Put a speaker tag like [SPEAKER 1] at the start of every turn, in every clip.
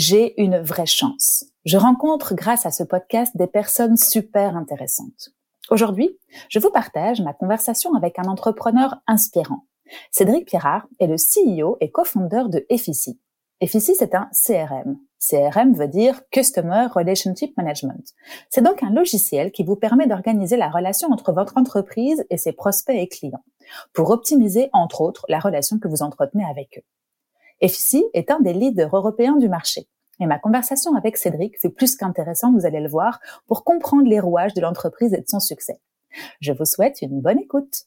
[SPEAKER 1] J'ai une vraie chance. Je rencontre grâce à ce podcast des personnes super intéressantes. Aujourd'hui, je vous partage ma conversation avec un entrepreneur inspirant. Cédric Pirard est le CEO et co-founder de Effici. Effici, c'est un CRM. CRM veut dire Customer Relationship Management. C'est donc un logiciel qui vous permet d'organiser la relation entre votre entreprise et ses prospects et clients pour optimiser, entre autres, la relation que vous entretenez avec eux. Effici est un des leaders européens du marché. Et ma conversation avec Cédric fut plus qu'intéressante, vous allez le voir, pour comprendre les rouages de l'entreprise et de son succès. Je vous souhaite une bonne écoute.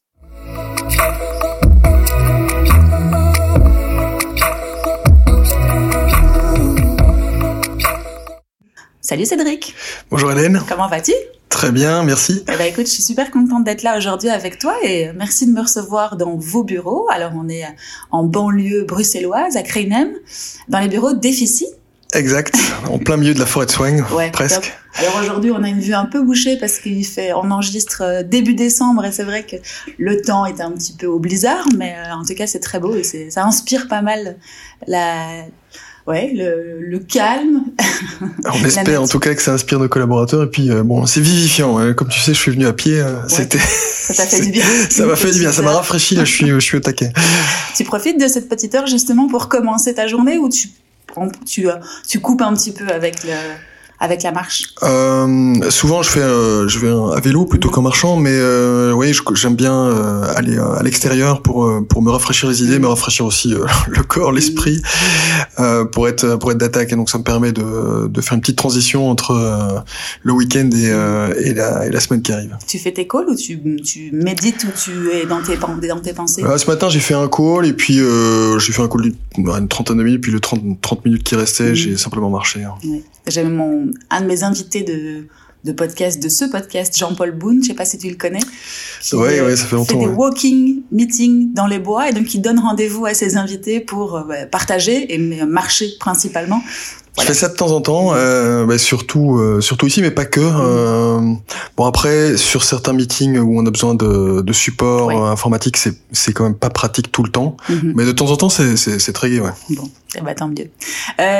[SPEAKER 1] Salut Cédric.
[SPEAKER 2] Bonjour Hélène.
[SPEAKER 1] Comment vas-tu?
[SPEAKER 2] Très bien, merci.
[SPEAKER 1] Eh ben, écoute, je suis super contente d'être là aujourd'hui avec toi et merci de me recevoir dans vos bureaux. Alors on est en banlieue bruxelloise, à Kreinem, dans les bureaux d'Effici.
[SPEAKER 2] Exact, en plein milieu de la forêt de Soigne, ouais, presque.
[SPEAKER 1] Alors aujourd'hui, on a une vue un peu bouchée parce qu'il fait, on enregistre euh, début décembre et c'est vrai que le temps est un petit peu au blizzard, mais euh, en tout cas c'est très beau et ça inspire pas mal la, ouais, le, le calme.
[SPEAKER 2] On espère en tout cas que ça inspire nos collaborateurs. Et puis euh, bon, c'est vivifiant. Hein. Comme tu sais, je suis venu à pied. Euh, c'était.
[SPEAKER 1] Ça t'a fait du bien.
[SPEAKER 2] ça m'a fait du bien. Ça m'a rafraîchi. Là, je suis, je suis au taquet.
[SPEAKER 1] Tu profites de cette petite heure justement pour commencer ta journée ou tu, tu, euh, tu coupes un petit peu avec le avec la marche
[SPEAKER 2] euh, Souvent, je fais, euh, je vais à vélo plutôt qu'en marchant, mais euh, oui, j'aime bien aller à l'extérieur pour pour me rafraîchir les idées, me rafraîchir aussi le corps, l'esprit, pour être pour être d'attaque. Et donc, ça me permet de, de faire une petite transition entre le week-end et, et, la, et la semaine qui arrive.
[SPEAKER 1] Tu fais tes calls ou tu, tu médites ou tu es dans tes dans tes pensées?
[SPEAKER 2] Ce matin, j'ai fait un call et puis j'ai fait un call d'une trentaine de minutes, puis le 30, 30 minutes qui restaient, mmh. j'ai simplement marché. Hein.
[SPEAKER 1] Oui. J'avais mon un de mes invités de de podcast de ce podcast Jean-Paul Boone, je sais pas si tu le connais.
[SPEAKER 2] Oui, ouais, ça fait longtemps.
[SPEAKER 1] Fait des walking meetings dans les bois et donc il donne rendez-vous à ses invités pour euh, partager et marcher principalement.
[SPEAKER 2] Je fais ça de temps en temps, euh, bah, surtout euh, surtout ici, mais pas que. Euh, bon après, sur certains meetings où on a besoin de, de support informatique, c'est c'est quand même pas pratique tout le temps, mhm. mais de temps en temps, c'est c'est, c'est très gai, ouais.
[SPEAKER 1] Bon, eh ben, tant mieux.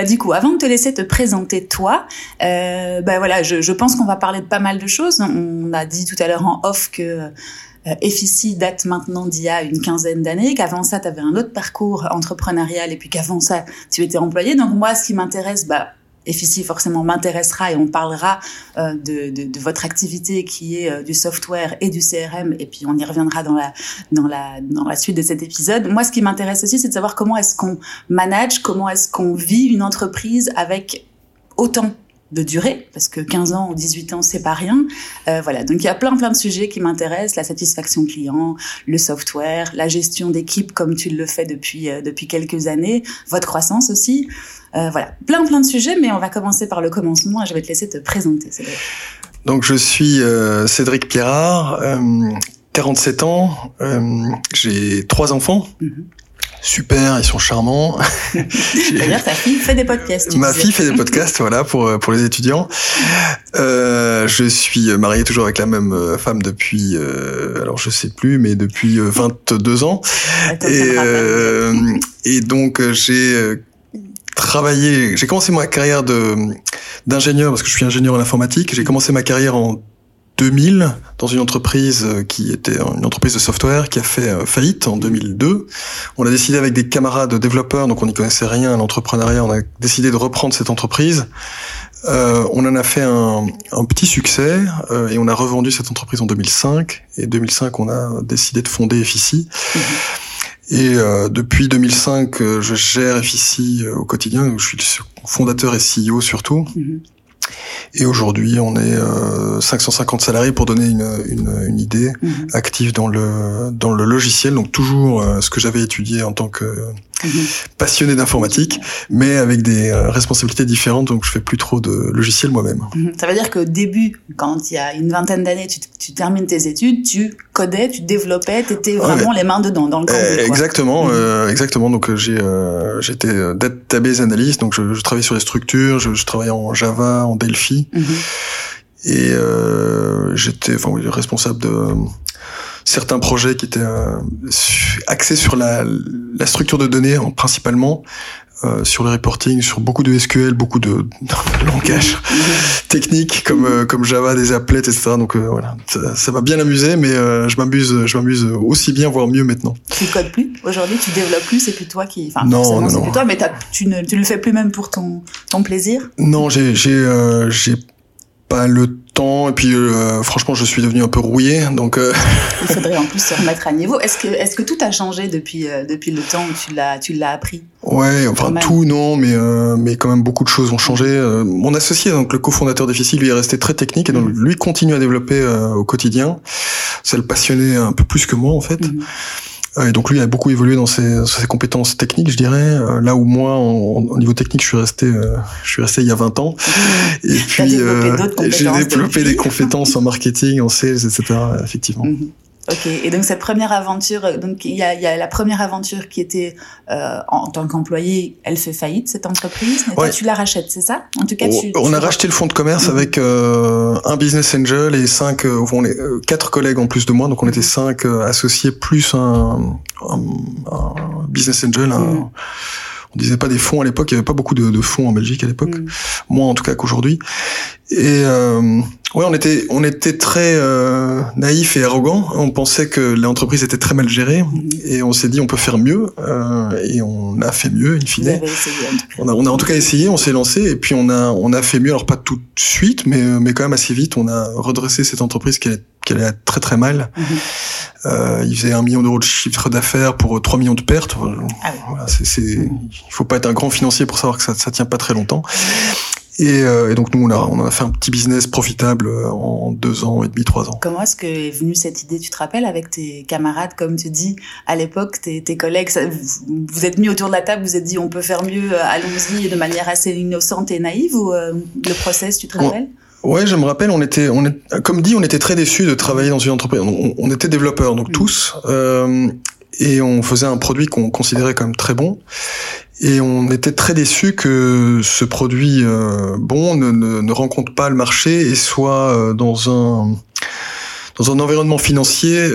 [SPEAKER 1] Du coup, avant de te laisser te présenter toi, ben voilà, je, je pense qu'on va parler de pas mal de choses. On a dit tout à l'heure en off que euh, date maintenant d'il y a une quinzaine d'années, qu'avant ça, tu avais un autre parcours entrepreneurial et puis qu'avant ça, tu étais employé. Donc moi, ce qui m'intéresse, bah, Effici forcément m'intéressera et on parlera euh, de, de, de, votre activité qui est euh, du software et du CRM et puis on y reviendra dans la dans la dans la suite de cet épisode. Moi, ce qui m'intéresse aussi, c'est de savoir comment est-ce qu'on manage, comment est-ce qu'on vit une entreprise avec autant de durée, parce que 15 ans ou 18 ans, c'est pas rien. Euh, voilà, donc il y a plein plein de sujets qui m'intéressent, la satisfaction client, le software, la gestion d'équipe comme tu le fais depuis euh, depuis quelques années, votre croissance aussi. Euh, voilà, plein plein de sujets, mais on va commencer par le commencement et je vais te laisser te présenter. Cédric.
[SPEAKER 2] Donc je suis Cédric Pierrard, 47 ans, j'ai trois enfants. Mm-hmm. Super, ils sont charmants.
[SPEAKER 1] D'ailleurs, ta fille fait des podcasts.
[SPEAKER 2] Ma fille fait des podcasts, voilà, pour euh, pour les étudiants. Euh, je suis marié toujours avec la même euh, femme depuis, euh, alors je sais plus, mais depuis 22 ans. et, et donc j'ai travaillé, j'ai commencé ma carrière de d'ingénieur parce que je suis ingénieur en informatique. J'ai commencé ma carrière en 2000 dans une entreprise euh, qui était une entreprise de software qui a fait euh, faillite en 2002. On a décidé avec des camarades développeurs, donc on n'y connaissait rien à l'entrepreneuriat, on a décidé de reprendre cette entreprise. Euh, on en a fait un, un petit succès euh, et on a revendu cette entreprise en 2005. Et 2005, on a décidé de fonder FICI. Mm-hmm. Et euh, depuis 2005, je gère FICI au quotidien. Je suis fondateur et CEO surtout. Mm-hmm. Et aujourd'hui, on est euh, 550 salariés pour donner une, une, une idée, mhm. active dans le dans le logiciel. Donc toujours euh, ce que j'avais étudié en tant que
[SPEAKER 1] Mhm.
[SPEAKER 2] passionné d'informatique, mais avec des euh, responsabilités différentes, donc je fais plus trop de logiciels moi-même.
[SPEAKER 1] Mhm. Ça veut dire qu'au début, quand il y a une vingtaine d'années, tu, tu, termines tes études, tu codais, tu développais, tu étais vraiment les mains dedans, dans le cambouis.
[SPEAKER 2] Eh, exactement, mhm. euh, exactement. Donc euh, j'ai euh, j'étais euh, database analyst, donc je, je, travaillais sur les structures, je, je travaillais en Java, en Delphi, et j'étais enfin oui, responsable de certains projets qui étaient euh, axés sur la, la, structure de données principalement, euh, sur le reporting, sur beaucoup de SQL, beaucoup de, de langage technique comme euh, comme Java, des applets, etc. Donc euh, voilà, ça m'a bien amusé, mais je m'amuse, je m'amuse aussi bien, voire mieux maintenant.
[SPEAKER 1] Tu codes plus aujourd'hui, tu développes plus, c'est plus toi qui.
[SPEAKER 2] Enfin, non, non, non.
[SPEAKER 1] toi, mais tu ne tu le fais plus même pour ton ton plaisir?
[SPEAKER 2] Non, j'ai j'ai j'ai pas le temps et puis euh, franchement je suis devenu un peu rouillé donc euh...
[SPEAKER 1] il faudrait en plus se remettre à niveau. Est-ce que est-ce que tout a changé depuis euh, depuis le temps où tu l'as tu l'as appris?
[SPEAKER 2] Ouais enfin tout non mais euh, mais quand même beaucoup de choses ont changé. Mon associé donc le cofondateur d'Effici lui est resté très technique et donc mm. lui continue à développer au quotidien. Ça le passionnait un peu plus que moi en fait. Mm. Et donc lui a beaucoup évolué dans ses, ses compétences techniques, je dirais. Euh, là où moi, au niveau technique, je suis resté, euh, je suis resté il y a 20 ans.
[SPEAKER 1] Et puis euh,
[SPEAKER 2] j'ai développé des compétences en marketing, en sales, etc. Effectivement. Mhm.
[SPEAKER 1] Ok, et donc cette première aventure, donc il y a, y a la première aventure qui était euh, en, tant qu'employé, elle fait faillite cette entreprise. Mais toi, tu la rachètes, c'est ça?
[SPEAKER 2] En tout cas, tu, on, a racheté le fonds de commerce mhm. avec euh, un business angel et cinq, euh, on est euh, quatre collègues en plus de moi, donc on était cinq euh, associés plus un, un, un business angel. Un, mhm on disait pas des fonds à l'époque, il y avait pas beaucoup de, de fonds en Belgique à l'époque, mm. moins en tout cas qu'aujourd'hui. Et euh, ouais, on était on était très euh, naïf et arrogant. On pensait que l'entreprise était très mal gérée mm. et on s'est dit on peut faire mieux euh, et on a fait mieux in fine. on a on a en tout cas essayé, on s'est lancé et puis on a on a fait mieux. Alors pas tout de suite, mais mais quand même assez vite. On a redressé cette entreprise qui allait, qui allait très très mal. Mm-hmm. Euh, il faisait un million d'euros de chiffre d'affaires pour 3 millions de pertes. Ah voilà, c'est, c'est, il faut pas être un grand financier pour savoir que ça, ça tient pas très longtemps. Et, euh, et, donc nous on a on a fait un petit business profitable euh, en deux ans et demi trois ans.
[SPEAKER 1] Comment est-ce que est venue cette idée? Tu te rappelles avec tes camarades comme tu dis à l'époque tes, tes collègues vous, vous êtes mis autour de la table vous êtes dit on peut faire mieux euh, allons-y de manière assez innocente et naïve ou euh, le process tu te rappelles?
[SPEAKER 2] Ouais, je me rappelle, on était, on est, comme dit, on était très déçus de travailler dans une entreprise. On, on était développeurs, donc mm. tous, euh, et on faisait un produit qu'on considérait comme très bon. Et on était très déçus que ce produit euh, bon ne, ne, ne, rencontre pas le marché et soit euh, dans un dans un environnement financier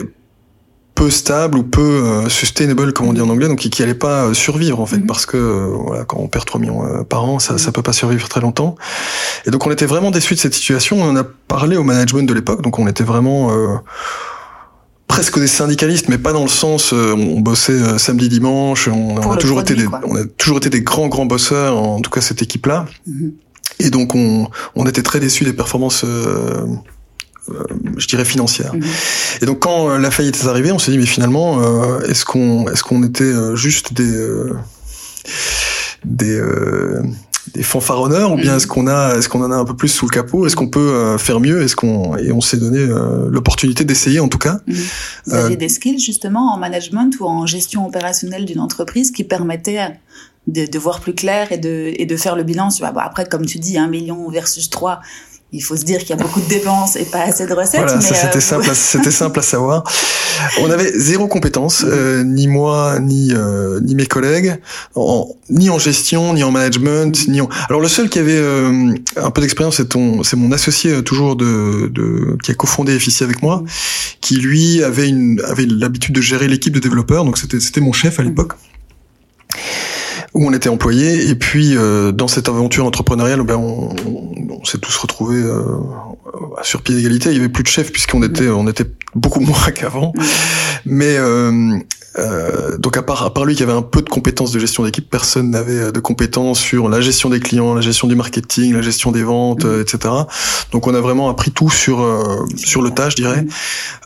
[SPEAKER 2] peu stable ou peu euh, sustainable comme on dit en anglais donc qui, qui allait pas euh, survivre en fait mhm. parce que euh, voilà quand on perd 3 millions par an ça ça peut pas survivre très longtemps et donc on était vraiment déçus de cette situation on en a parlé au management de l'époque donc on était vraiment presque des syndicalistes, mais pas dans le sens on bossait samedi dimanche. On, a toujours été des, on a toujours été des grands grands bosseurs, en tout cas cette équipe là. Mhm. Et donc on, on était très déçus des performances euh, je dirais financière. Mhm. Et donc quand euh, la faillite est arrivée, on s'est dit mais finalement euh, est-ce qu'on est-ce qu'on était juste des des des fanfaronneurs ou bien mhm. est-ce qu'on a est-ce qu'on en a un peu plus sous le capot? Est-ce qu'on peut faire mieux? Est-ce qu'on et on s'est donné l'opportunité d'essayer en tout cas
[SPEAKER 1] mhm. vous aviez des skills justement en management ou en gestion opérationnelle d'une entreprise qui permettaient de, de, voir plus clair et de et de faire le bilan après comme tu dis un million versus 3 il faut se dire qu'il y a beaucoup de dépenses et pas assez de recettes.
[SPEAKER 2] Voilà, c'était euh, simple, c'était simple à savoir. On avait zéro compétence, euh, ni moi, ni euh, ni mes collègues, ni en gestion, ni en management, ni en. Alors le seul qui avait un peu d'expérience, c'est ton, c'est mon associé toujours de, de qui a cofondé FICI avec moi, qui lui avait une avait l'habitude de gérer l'équipe de développeurs, donc c'était c'était mon chef à l'époque où on était employé et puis euh, dans cette aventure entrepreneuriale ben on, on, s'est tous retrouvés euh, sur pied d'égalité. Il y avait plus de chef puisqu'on était on était beaucoup moins qu'avant. Mais euh, euh, donc à part, à part lui qui avait un peu de compétences de gestion d'équipe, personne n'avait euh, de compétences sur la gestion des clients, la gestion du marketing, la gestion des ventes, mm. etc. Donc on a vraiment appris tout sur euh, sur le tas, je dirais,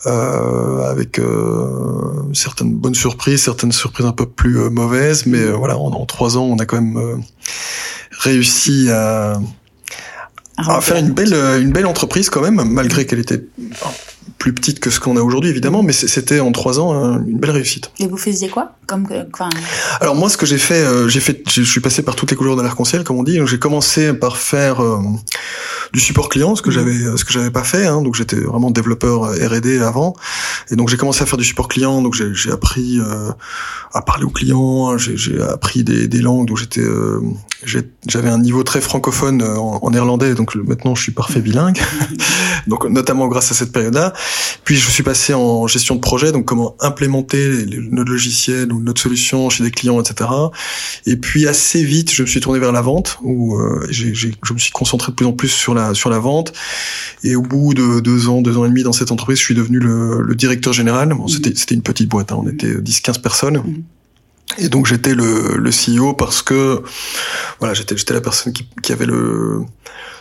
[SPEAKER 2] euh, avec certaines bonnes surprises, certaines surprises un peu plus mauvaises, mais voilà, en, en, trois ans, on a quand même réussi à, à faire une belle une belle entreprise quand même, malgré qu'elle était plus petite que ce qu'on a aujourd'hui, évidemment, mais c'était en trois ans hein, une belle réussite.
[SPEAKER 1] Et vous faisiez quoi comme quoi
[SPEAKER 2] Alors moi, ce que j'ai fait, euh, j'ai fait, je suis passé par toutes les couleurs de l'arc-en-ciel, comme on dit. J'ai commencé par faire euh, du support client, ce que mmh. j'avais, ce que j'avais pas fait. Hein, donc j'étais vraiment développeur R&D avant, et donc j'ai commencé à faire du support client. Donc j'ai appris à parler aux clients, j'ai appris des, des, langues. Donc j'étais, j'avais un niveau très francophone en, en néerlandais. Donc maintenant, je suis parfait bilingue. donc notamment grâce à cette période-là. Puis je suis passé en gestion de projet, donc comment implémenter notre logiciel ou notre solution chez des clients, etc. Et puis assez vite, je me suis tourné vers la vente, où euh, je me suis concentré de plus en plus sur la sur la vente. Et au bout de deux ans, deux ans et demi dans cette entreprise, je suis devenu le, le directeur général. Bon, c'était c'était une petite boîte, hein, on était 10-15 personnes. Mm-hmm. Et donc j'étais le, le CEO parce que voilà j'étais j'étais la personne qui, qui avait le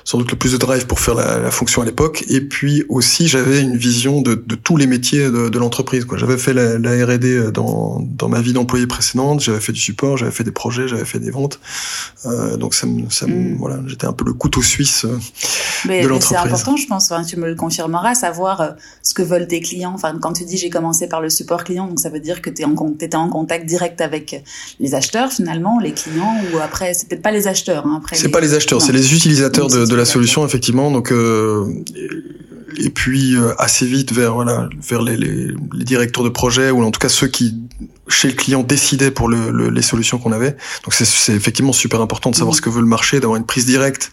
[SPEAKER 2] sans doute le plus de drive pour faire la, la fonction à l'époque. Et puis aussi, j'avais une vision de, de, tous les métiers de, de l'entreprise. J'avais fait la, la R&D dans, dans ma vie d'employé précédente. J'avais fait du support, j'avais fait des projets, j'avais fait des ventes. Euh, donc ça, me, ça mm. voilà, j'étais un peu le couteau suisse euh,
[SPEAKER 1] mais, de l'entreprise. C'est important, je pense. Enfin, tu me le confirmeras, savoir euh, ce que veulent tes clients. Enfin, quand tu dis j'ai commencé par le support client, donc ça veut dire que tu en, étais en contact direct avec les acheteurs finalement, les clients, ou après c'est peut-être pas les acheteurs. Hein,
[SPEAKER 2] après c'est pas les acheteurs, c'est les utilisateurs de, de la solution effectivement. Donc euh, et puis euh, assez vite vers voilà vers les, les, les, directeurs de projet ou en tout cas ceux qui chez le client décidaient pour le, les solutions qu'on avait. Donc c'est effectivement super important de savoir ce que veut le marché, d'avoir une prise directe,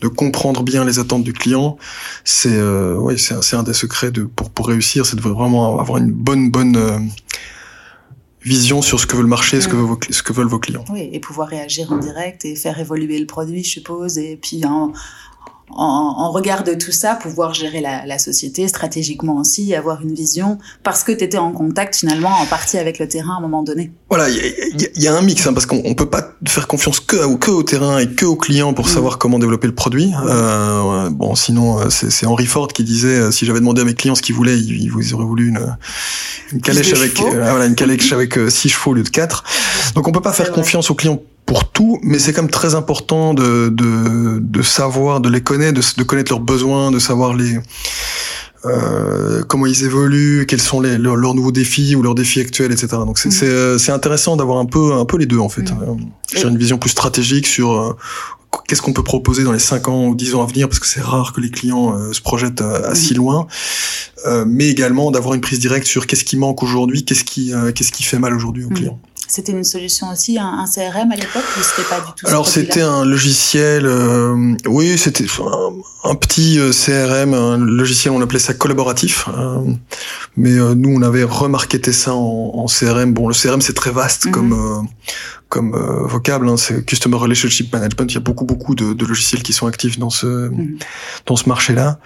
[SPEAKER 2] de comprendre bien les attentes du client. C'est euh, oui c'est un, des secrets de pour pour réussir, c'est de vraiment avoir une bonne bonne euh, vision sur ce que veut le marché, ce que, veut ce que veulent vos clients.
[SPEAKER 1] Oui, et pouvoir réagir en direct et faire évoluer le produit, je suppose, et puis en, en, regard de tout ça, pouvoir gérer la, la, société stratégiquement aussi, avoir une vision, parce que tu étais en contact finalement en partie avec le terrain à un moment donné.
[SPEAKER 2] Voilà, il y, y, a un mix, hein, parce qu'on peut pas faire confiance que, que au terrain et que aux clients pour mm. savoir comment développer le produit. Euh, bon, sinon, euh, c'est Henry Ford qui disait, euh, si j'avais demandé à mes clients ce qu'ils voulaient, ils, ils auraient voulu une, une calèche avec, euh, voilà, une calèche avec six chevaux au lieu de quatre. Donc on peut pas faire confiance aux clients pour tout, mais c'est quand même très important de, de, de savoir, de les connaître, de, de, connaître leurs besoins, de savoir les euh, comment ils évoluent, quels sont les, leurs, nouveaux défis ou leurs défis actuels, etc. Donc c'est mm. c'est intéressant d'avoir un peu un peu les deux en fait. Mm. J'ai une vision plus stratégique sur euh, qu'est-ce qu'on peut proposer dans les 5 ans ou 10 ans à venir parce que c'est rare que les clients euh, se projettent euh, assez mm. loin euh, mais également d'avoir une prise directe sur qu'est-ce qui manque aujourd'hui qu'est-ce qui qu'est-ce qui fait mal aujourd'hui aux clients
[SPEAKER 1] c'était une solution aussi, un, CRM à l'époque, ou c'était pas du tout
[SPEAKER 2] Alors c'était un logiciel, euh, oui, c'était un, petit euh, CRM, un logiciel, on appelait ça collaboratif, euh, mais nous on avait remarqué ça en, CRM. Bon, le CRM c'est très vaste mhm. comme comme vocable, hein, c'est Customer Relationship Management. Il y a beaucoup beaucoup de, logiciels qui sont actifs dans ce mhm. dans ce marché-là,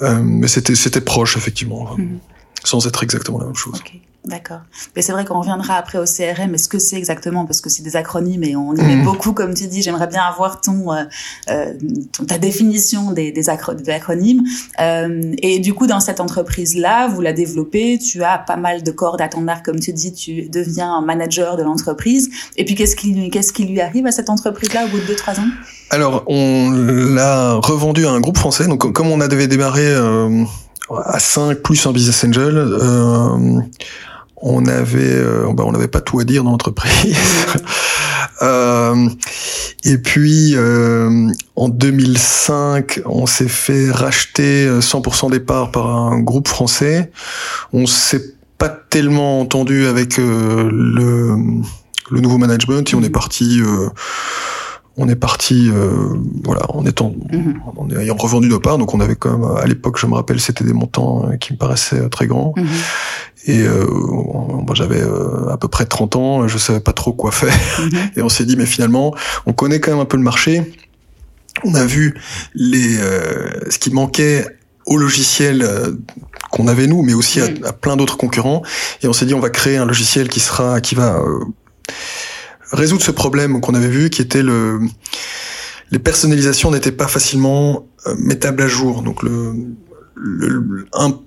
[SPEAKER 2] mais c'était c'était proche effectivement, mhm. sans être exactement la même chose.
[SPEAKER 1] D'accord. Mais c'est vrai qu'on reviendra après au CRM. est ce que c'est exactement, parce que c'est des acronymes et on y met mmh. beaucoup, comme tu dis. J'aimerais bien avoir ton, euh, euh ta définition des, des, acronymes. Euh, et du coup, dans cette entreprise-là, vous la développez. Tu as pas mal de cordes à ton arc, comme tu dis. Tu deviens un manager de l'entreprise. Et puis, qu'est-ce qui, qu'est-ce qui lui arrive à cette entreprise-là au bout de 2-3 ans?
[SPEAKER 2] Alors, on l'a revendu à un groupe français. Donc, comme on a devait démarrer euh, à 5 plus un business angel. Euh, on avait euh, bah, on n'avait pas tout à dire dans l'entreprise. euh, et puis euh, en 2005, on s'est fait racheter 100% des parts par un groupe français. On s'est pas tellement entendu avec le, le nouveau management et on est parti on est parti voilà en étant mhm. en ayant revendu nos parts donc on avait quand même à l'époque je me rappelle c'était des montants qui me paraissaient très grands mhm. Et euh, moi j'avais euh, à peu près 30 ans, je savais pas trop quoi faire. Mhm. Et on s'est dit mais finalement, on connaît quand même un peu le marché. On a vu les euh, ce qui manquait au logiciel euh, qu'on avait nous, mais aussi à, à plein d'autres concurrents. Et on s'est dit on va créer un logiciel qui sera qui va résoudre ce problème qu'on avait vu, qui était le les personnalisations n'étaient pas facilement mettables à jour. Donc le, le un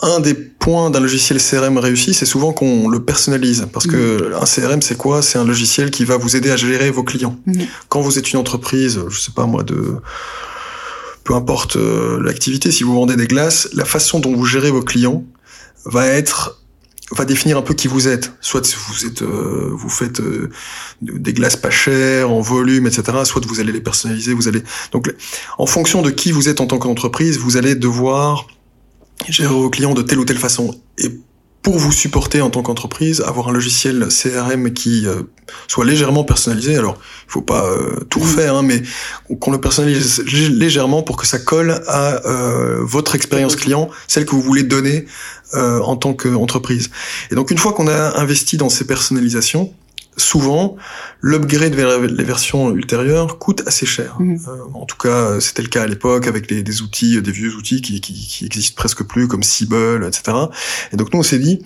[SPEAKER 2] un des points d'un logiciel CRM réussi, c'est souvent qu'on le personnalise. Parce que mm. un CRM, c'est quoi? C'est un logiciel qui va vous aider à gérer vos clients. Mm. Quand vous êtes une entreprise, je sais pas moi, de peu importe l'activité, si vous vendez des glaces, la façon dont vous gérez vos clients va être va définir un peu qui vous êtes. Soit vous êtes, euh, vous faites euh, des glaces pas chères, en volume, etc. Soit vous allez les personnaliser, vous allez. Donc, en fonction de qui vous êtes en tant qu'entreprise, vous allez devoir gérer vos clients de telle ou telle façon. Pour vous supporter en tant qu'entreprise, avoir un logiciel CRM qui euh, soit légèrement personnalisé. Alors, il faut pas tout refaire, hein, mais qu'on le personnalise légèrement pour que ça colle à votre expérience client, celle que vous voulez donner euh, en tant qu'entreprise. Et donc une fois qu'on a investi dans ces personnalisations, souvent l'upgrade vers les versions ultérieures coûte assez cher. Mhm. Euh, en tout cas, c'était le cas à l'époque avec les, des outils, des vieux outils qui, qui, qui existent presque plus comme Siebel, etc. Et donc nous on s'est dit,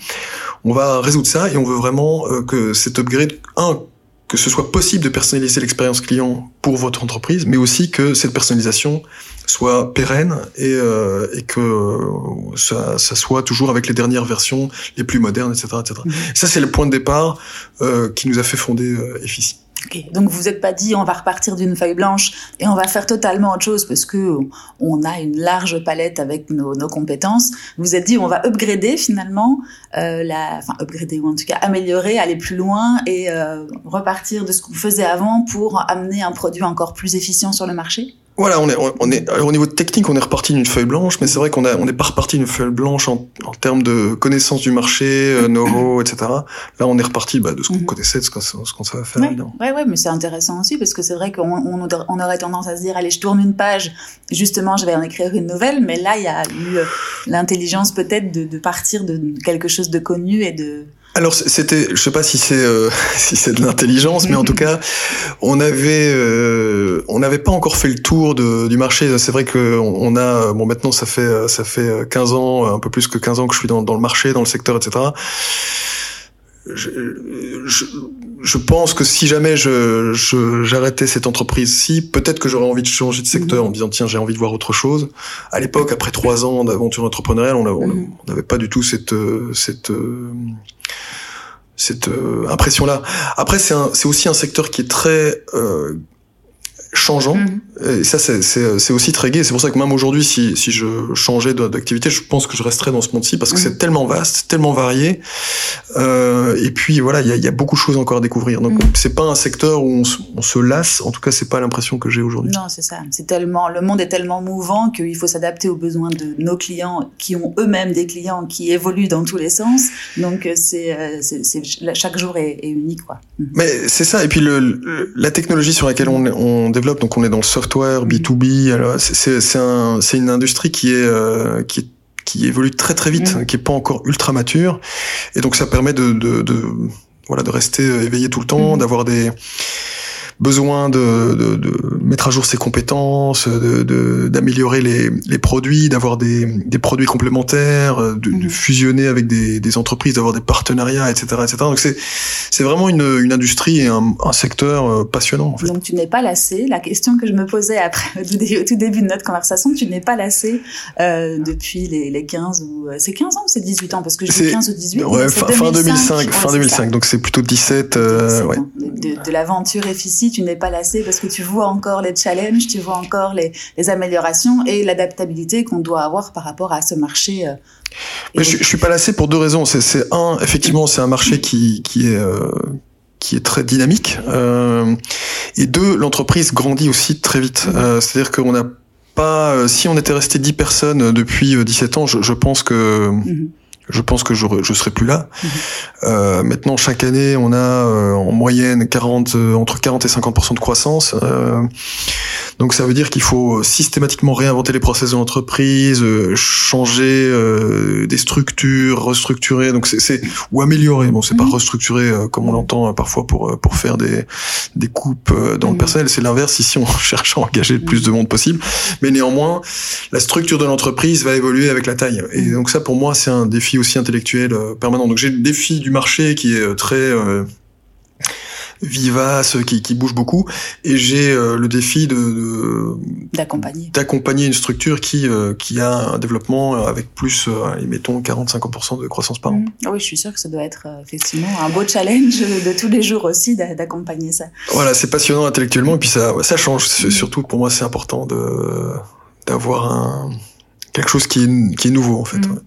[SPEAKER 2] on va résoudre ça et on veut vraiment euh, que cet upgrade, un, que ce soit possible de personnaliser l'expérience client pour votre entreprise, mais aussi que cette personnalisation soit pérenne et, euh, et que euh, ça, ça, soit toujours avec les dernières versions, les plus modernes, etc. etc. Mhm. Ça, c'est le point de départ euh, qui nous a fait fonder euh,
[SPEAKER 1] Donc vous n'êtes pas dit on va repartir d'une feuille blanche et on va faire totalement autre chose parce que on a une large palette avec nos, nos compétences. Vous êtes dit on va upgrader finalement euh, la, enfin upgrader ou en tout cas améliorer, aller plus loin et euh, repartir de ce qu'on faisait avant pour amener un produit encore plus efficient sur le marché?
[SPEAKER 2] Voilà, on est, on est, au niveau technique, on est reparti d'une feuille blanche, mais c'est vrai qu'on a, on n'est pas reparti d'une feuille blanche en, en, termes de connaissance du marché, euh, know-how, etc. Là, on est reparti bah, de ce qu'on mhm. connaissait, de ce qu'on, qu'on savait faire.
[SPEAKER 1] Ouais, ouais, ouais, mais c'est intéressant aussi parce que c'est vrai qu'on on, on, aurait tendance à se dire, allez, je tourne une page, justement, je vais en écrire une nouvelle, mais là, il y a eu euh, l'intelligence peut-être de, de partir de quelque chose de connu et de
[SPEAKER 2] alors c'était, je sais pas si c'est euh, si c'est de l'intelligence, mais en tout cas, on avait euh, on n'avait pas encore fait le tour de, du marché. C'est vrai que on a bon maintenant ça fait ça fait 15 ans, un peu plus que 15 ans que je suis dans, dans le marché, dans le secteur, etc. Je, je, je pense que si jamais je j'arrêtais cette entreprise-ci, peut-être que j'aurais envie de changer de secteur en me disant tiens j'ai envie de voir autre chose. À l'époque, après trois ans d'aventure entrepreneuriale, on mhm. n'avait pas du tout cette cette cette euh, impression là. Après c'est aussi un secteur qui est très euh, changeant. Mhm. Et ça, c'est aussi très gai. C'est pour ça que même aujourd'hui, si, si je changeais d'activité, je pense que je resterais dans ce monde-ci parce que mhm. c'est tellement vaste, tellement varié. Euh, et puis voilà, il y a, y a, beaucoup de choses encore à découvrir. Donc mhm. c'est pas un secteur où on, on, se lasse. En tout cas, c'est pas l'impression que j'ai aujourd'hui.
[SPEAKER 1] Non, c'est ça. C'est tellement le monde est tellement mouvant qu'il faut s'adapter aux besoins de nos clients qui ont eux-mêmes des clients qui évoluent dans tous les sens. Donc euh, c'est euh, chaque jour est, est unique, quoi.
[SPEAKER 2] Mais c'est ça. Et puis le, la technologie sur laquelle on, on développe, donc on est dans le software B2B. Alors c'est c'est un, c'est une industrie qui est euh, qui est qui évolue très très vite, mm. qui est pas encore ultra mature, et donc ça permet de, de, de voilà de rester éveillé tout le temps, mm. d'avoir des besoin de, de, de, mettre à jour ses compétences, d'améliorer de, les, les, produits, d'avoir des, des, produits complémentaires, de, mhm. fusionner avec des, des entreprises, d'avoir des partenariats, etc., etc. Donc c'est c'est vraiment une, une industrie et un, un secteur euh, passionnant. En fait.
[SPEAKER 1] Donc tu n'es pas lassé. La question que je me posais après au tout début de notre conversation, tu n'es pas lassé euh, depuis les, les 15 ou euh, c'est 15 ans ou c'est 18 ans? Parce que je dis 15 ou 18.
[SPEAKER 2] Ouais, fin, 2005, fin 2005. Donc c'est plutôt 17. Euh, ouais.
[SPEAKER 1] De, de l'aventure efficace tu n'es pas lassé parce que tu vois encore les challenges, tu vois encore les, améliorations et l'adaptabilité qu'on doit avoir par rapport à ce marché. Euh,
[SPEAKER 2] Mais je, je, suis pas lassé pour deux raisons. C'est un, effectivement, c'est un marché qui, qui est euh, qui est très dynamique. Euh, et deux, l'entreprise grandit aussi très vite. C'est-à-dire qu'on n'a pas, si on était resté 10 personnes depuis 17 ans, je, je pense que mm-hmm je pense que je je serai plus là. Mhm. Euh, maintenant, chaque année, on a euh, en moyenne 40 euh, entre 40 et 50% de croissance. Euh, donc ça veut dire qu'il faut systématiquement réinventer les process de l'entreprise, euh, changer des structures, restructurer. Donc c'est ou améliorer. Bon, c'est pas mhm. restructurer comme on l'entend parfois pour pour faire des des coupes dans le mhm. personnel. C'est l'inverse. Ici, on cherche à engager le plus de monde possible. Mais néanmoins, la structure de l'entreprise va évoluer avec la taille. Et donc ça, pour moi, c'est un défi aussi intellectuel euh, permanent. Donc j'ai le défi du marché qui est euh, très euh, vivace, qui, qui bouge beaucoup, et j'ai le défi de
[SPEAKER 1] d'accompagner
[SPEAKER 2] d'accompagner une structure qui qui a un développement avec plus, mettons 40-50% de croissance par an. Mmh.
[SPEAKER 1] Ah oui, je suis sûr que ça doit être effectivement un beau challenge de tous les jours aussi d'accompagner ça.
[SPEAKER 2] Voilà, c'est passionnant intellectuellement et puis ça ça change. Mmh. Surtout pour moi, c'est important de d'avoir un quelque chose qui est, qui est nouveau en fait. Mm.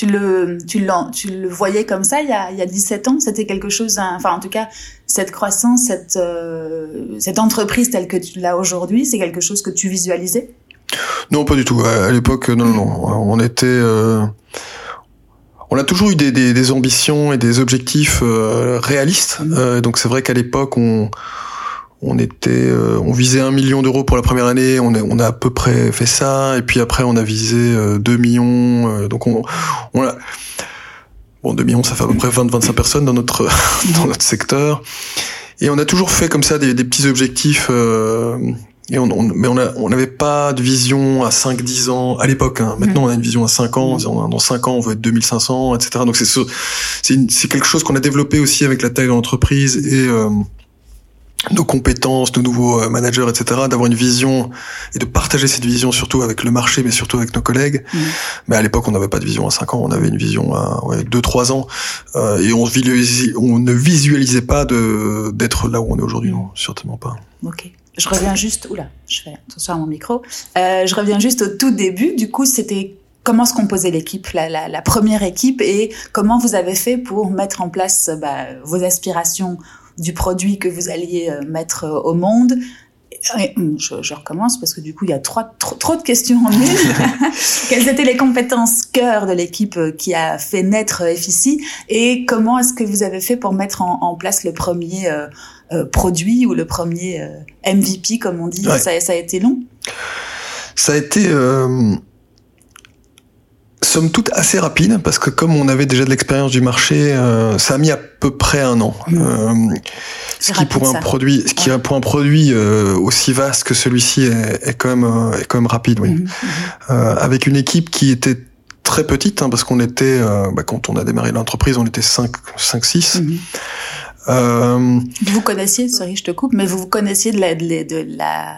[SPEAKER 1] Tu le, tu, tu le voyais comme ça il y a, il y a 17 ans? C'était quelque chose, enfin en tout cas, cette croissance, cette, euh, cette entreprise telle que tu l'as aujourd'hui, c'est quelque chose que tu visualisais?
[SPEAKER 2] Non, pas du tout. À, l'époque, non, non, non. On était... Euh, on a toujours eu des, des, des, ambitions et des objectifs euh, réalistes. Mm. donc c'est vrai qu'à l'époque, on on était, euh, on visait un million d'euros pour la première année, on a, on a à peu près fait ça, et puis après on a visé 2 euh, millions, euh, donc on, on a, bon 2 millions ça fait à peu près 20-25 personnes dans notre dans notre secteur, et on a toujours fait comme ça des, des petits objectifs, et on, mais on a, on n'avait pas de vision à 5-10 ans à l'époque. Hein. Maintenant, on a une vision à 5 ans. Dans 5 ans, on veut être 2500, etc. Donc c'est c'est quelque chose qu'on a développé aussi avec la taille de l'entreprise et nos compétences, nos nouveaux euh, managers, etc., d'avoir une vision et de partager cette vision surtout avec le marché, mais surtout avec nos collègues. Mmh. Mais à l'époque, on n'avait pas de vision à 5 ans, on avait une vision à ouais, 2-3 ans, euh, et on, on ne visualisait pas d'être là où on est aujourd'hui, non, certainement pas.
[SPEAKER 1] Ok. Je reviens juste, oula, je fais attention à mon micro. Euh, je reviens juste au tout début. Du coup, c'était comment se composait l'équipe, la, la, la, première équipe, et comment vous avez fait pour mettre en place bah, vos aspirations du produit que vous alliez euh, mettre euh, au monde. Hum, je, recommence parce que du coup il y a trop, trop, de questions en une. Quelles étaient les compétences cœur de l'équipe euh, qui a fait naître FICI et comment est-ce que vous avez fait pour mettre en, place le premier produit ou le premier MVP comme on dit? Ça, ça, a été long
[SPEAKER 2] Ça a été somme toute assez rapide parce que comme on avait déjà de l'expérience du marché, euh, ça a mis à peu près un an. Mmh. Euh, ce qui pour un produit, ce qui pour un produit euh, aussi vaste que celui-ci est, est, quand même est quand même rapide, oui. Mmh. Mmh. avec une équipe qui était très petite hein, parce qu'on était bah, quand on a démarré l'entreprise, on était 5 5 6.
[SPEAKER 1] vous connaissiez, sorry, je te coupe, mais vous vous connaissiez de la, de la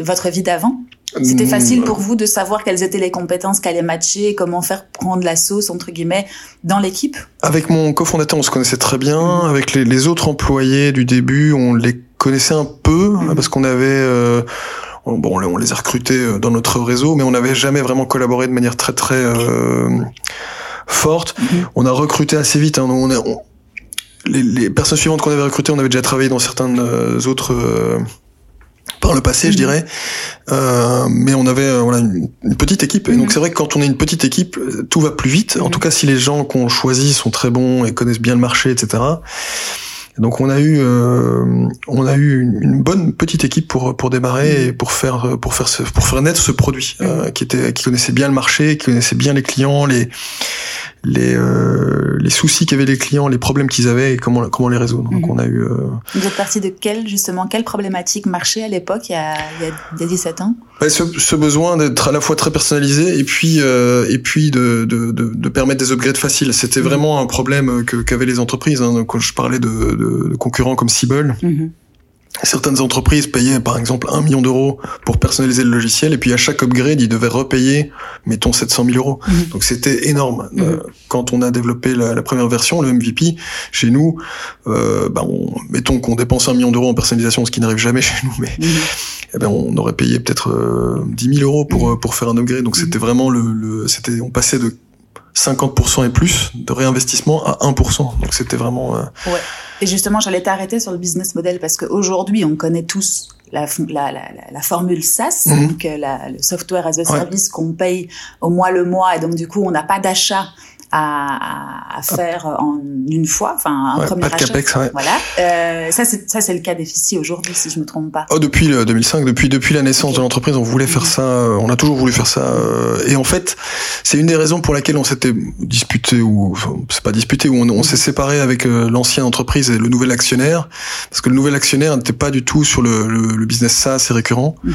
[SPEAKER 1] votre vie d'avant? C'était facile pour vous de savoir quelles étaient les compétences qu'allaient matcher, comment faire prendre la sauce entre guillemets dans l'équipe?
[SPEAKER 2] Avec mon cofondateur, on se connaissait très bien. Mm. Avec les, autres employés du début, on les connaissait un peu mm. parce qu'on avait euh, bon, on les a recrutés euh, dans notre réseau, mais on n'avait jamais vraiment collaboré de manière très très euh, forte. On a recruté assez vite. Hein, on, les, les, personnes suivantes qu'on avait recrutées, on avait déjà travaillé dans certaines autres par le passé, je mhm. dirais. Euh, mais on avait euh, voilà une, petite équipe. Et donc mhm. c'est vrai que quand on est une petite équipe, tout va plus vite. En mhm. tout cas, si les gens qu'on choisit sont très bons et connaissent bien le marché, etc. Donc on a eu euh, on a eu une, bonne petite équipe pour pour démarrer et pour faire pour faire ce, pour faire naître ce produit euh, qui était qui connaissait bien le marché, qui connaissait bien les clients, les les, euh, les soucis qu'avaient les clients, les problèmes qu'ils avaient et comment comment les résoudre. Donc mhm. on a eu. Euh...
[SPEAKER 1] Vous êtes parti de quelle justement quelle problématique marchait à l'époque il, y a, il y a 17 ans?
[SPEAKER 2] Ce, ce, besoin d'être à la fois très personnalisé et puis euh, et puis de, de, de, de, permettre des upgrades faciles. C'était mhm. vraiment un problème que qu'avaient les entreprises. Hein. Quand je parlais de, de, concurrents comme Siebel. Mhm. Certaines entreprises payaient par exemple un million d'euros pour personnaliser le logiciel et puis à chaque upgrade ils devaient repayer mettons 700 000 euros. Mhm. Donc c'était énorme. Mhm. Euh, quand on a développé la, la, première version, le MVP, chez nous, euh, bah on, mettons qu'on dépense un million d'euros en personnalisation, ce qui n'arrive jamais chez nous, mais mhm. eh ben on aurait payé peut-être euh, 10 000 euros pour pour faire un upgrade. Donc c'était vraiment le, le c'était on passait de 50% et plus de réinvestissement à 1%. Donc c'était vraiment. Euh...
[SPEAKER 1] Ouais. Et justement, j'allais t'arrêter sur le business model parce qu'aujourd'hui, on connaît tous la, la, la, la formule SaaS, mhm. donc euh, le software as a service qu'on paye au mois le mois, et donc du coup, on n'a pas d'achat à, à faire en une fois, enfin un premier
[SPEAKER 2] pas de Capex, ouais.
[SPEAKER 1] Voilà. Euh, ça c'est ça c'est le cas d'Effici aujourd'hui, si je me trompe pas.
[SPEAKER 2] Oh, depuis le 2005, depuis depuis la naissance de l'entreprise, on voulait faire mhm. ça. Euh, on a toujours voulu faire ça. Euh, et en fait, c'est une des raisons pour laquelle on s'était disputé ou c'est pas disputé ou on, on s'est séparé avec euh, l'ancienne entreprise et le nouvel actionnaire parce que le nouvel actionnaire n'était pas du tout sur le, le, le business SaaS et récurrent. Mhm.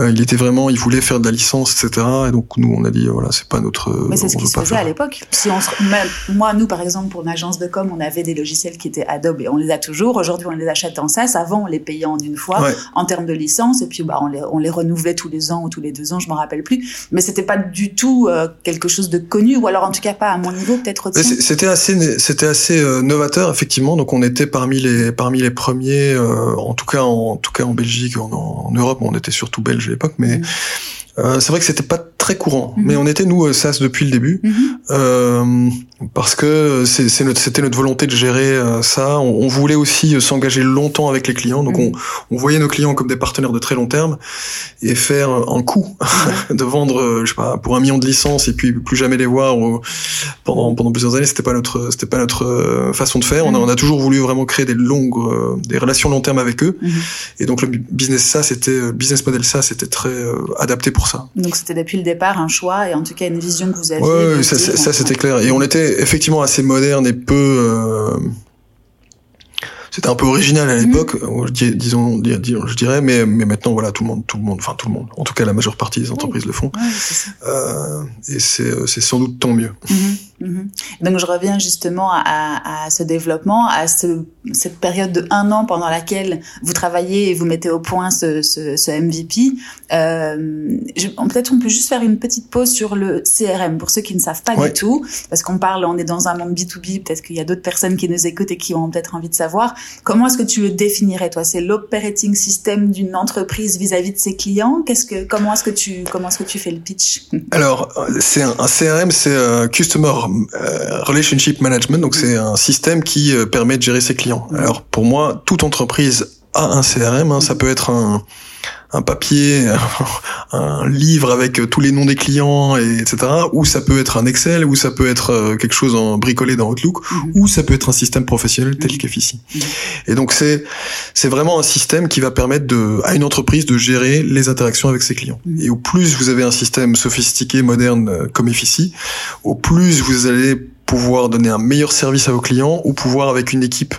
[SPEAKER 2] Euh, il était vraiment, il voulait faire de la licence, etc. Et donc nous, on a dit voilà, c'est pas notre.
[SPEAKER 1] Mais c'est ce qui se faisait à l'époque. Si on se... moi, nous, par exemple, pour une agence de com, on avait des logiciels qui étaient Adobe et on les a toujours. Aujourd'hui, on les achète en SaaS. Avant, on les payait en une fois en termes de licence et puis bah, on les, on les renouvelait tous les ans ou tous les deux ans, je m'en rappelle plus. Mais c'était pas du tout euh, quelque chose de connu ou alors en tout cas pas à mon niveau, peut-être.
[SPEAKER 2] C'était assez, c'était assez euh, novateur effectivement. Donc on était parmi les parmi les premiers, en tout cas en, en tout cas en Belgique, en, en Europe, on était surtout belge à l'époque, mais mm. Euh, c'est vrai que c'était pas très courant, mhm. mais on était nous SaaS depuis le début mhm. euh, parce que notre c'était notre volonté de gérer euh, ça. On, on, voulait aussi s'engager longtemps avec les clients, donc on, on, voyait nos clients comme des partenaires de très long terme et faire un coup de vendre, je sais pas, pour un million de licences et puis plus jamais les voir ou, pendant pendant plusieurs années. C'était pas notre c'était pas notre façon de faire. On a on a toujours voulu vraiment créer des longues des relations long terme avec eux et donc le business ça c'était business model ça c'était très adapté pour ça.
[SPEAKER 1] Donc c'était depuis le départ un choix et en tout cas une vision que vous aviez.
[SPEAKER 2] Oui, ça, ça c'était clair. Et on était effectivement assez moderne et peu. Euh, c'était un peu original à mhm. l'époque, disons, je dirais, mais, mais maintenant voilà, tout le monde, tout le monde, enfin tout le monde, en tout cas la majeure partie des entreprises le font. Euh, et c'est c'est sans doute tant mieux.
[SPEAKER 1] Mhm. Mhm. Donc je reviens justement à, à, ce développement, à ce, cette période de un an pendant laquelle vous travaillez et vous mettez au point ce, ce, ce MVP. Euh, Peut-être on peut juste faire une petite pause sur le CRM pour ceux qui ne savent pas du tout, parce qu'on parle, on est dans un monde B2B, peut-être qu'il y a d'autres personnes qui nous écoutent et qui ont peut-être envie de savoir. Comment est-ce que tu le définirais toi? C'est l'operating system d'une entreprise vis-à-vis de ses clients? Qu'est-ce que, comment est-ce que tu, comment est-ce que tu fais le pitch?
[SPEAKER 2] Alors c'est un, un, CRM, c'est un customer euh, relationship management, donc c'est un système qui euh, permet de gérer ses clients. Alors pour moi, toute entreprise a un CRM, hein, ça peut être un un papier, un livre avec tous les noms des clients, et etc. Ou ça peut être un Excel, ou ça peut être euh, quelque chose en bricolé dans Outlook, mhm. ou ça peut être un système professionnel tel mhm. qu'Effici. Mhm. Et donc c'est c'est vraiment un système qui va permettre de à une entreprise de gérer les interactions avec ses clients. Et au plus vous avez un système sophistiqué, moderne euh, comme Effici, au plus vous allez pouvoir donner un meilleur service à vos clients, ou pouvoir avec une équipe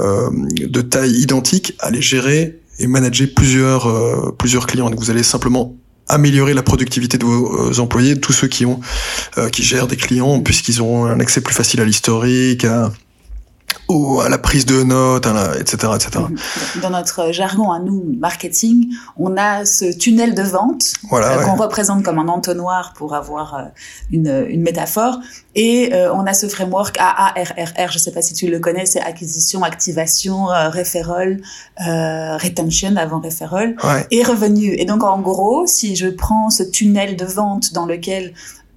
[SPEAKER 2] euh, de taille identique aller gérer et manager plusieurs euh, plusieurs clients. Vous allez simplement améliorer la productivité de vos euh, employés, tous ceux qui ont euh, qui gèrent des clients, puisqu'ils auront un accès plus facile à l'historique, à ou à la prise de notes, etc., etc.
[SPEAKER 1] Mhm. Dans notre jargon à nous, marketing, on a ce tunnel de vente voilà, qu'on représente comme un entonnoir pour avoir une, une métaphore. Et euh, on a ce framework AARRR, je ne sais pas si tu le connais, c'est acquisition, activation, euh, referral, euh, retention avant referral et revenu. Et donc en gros, si je prends ce tunnel de vente dans lequel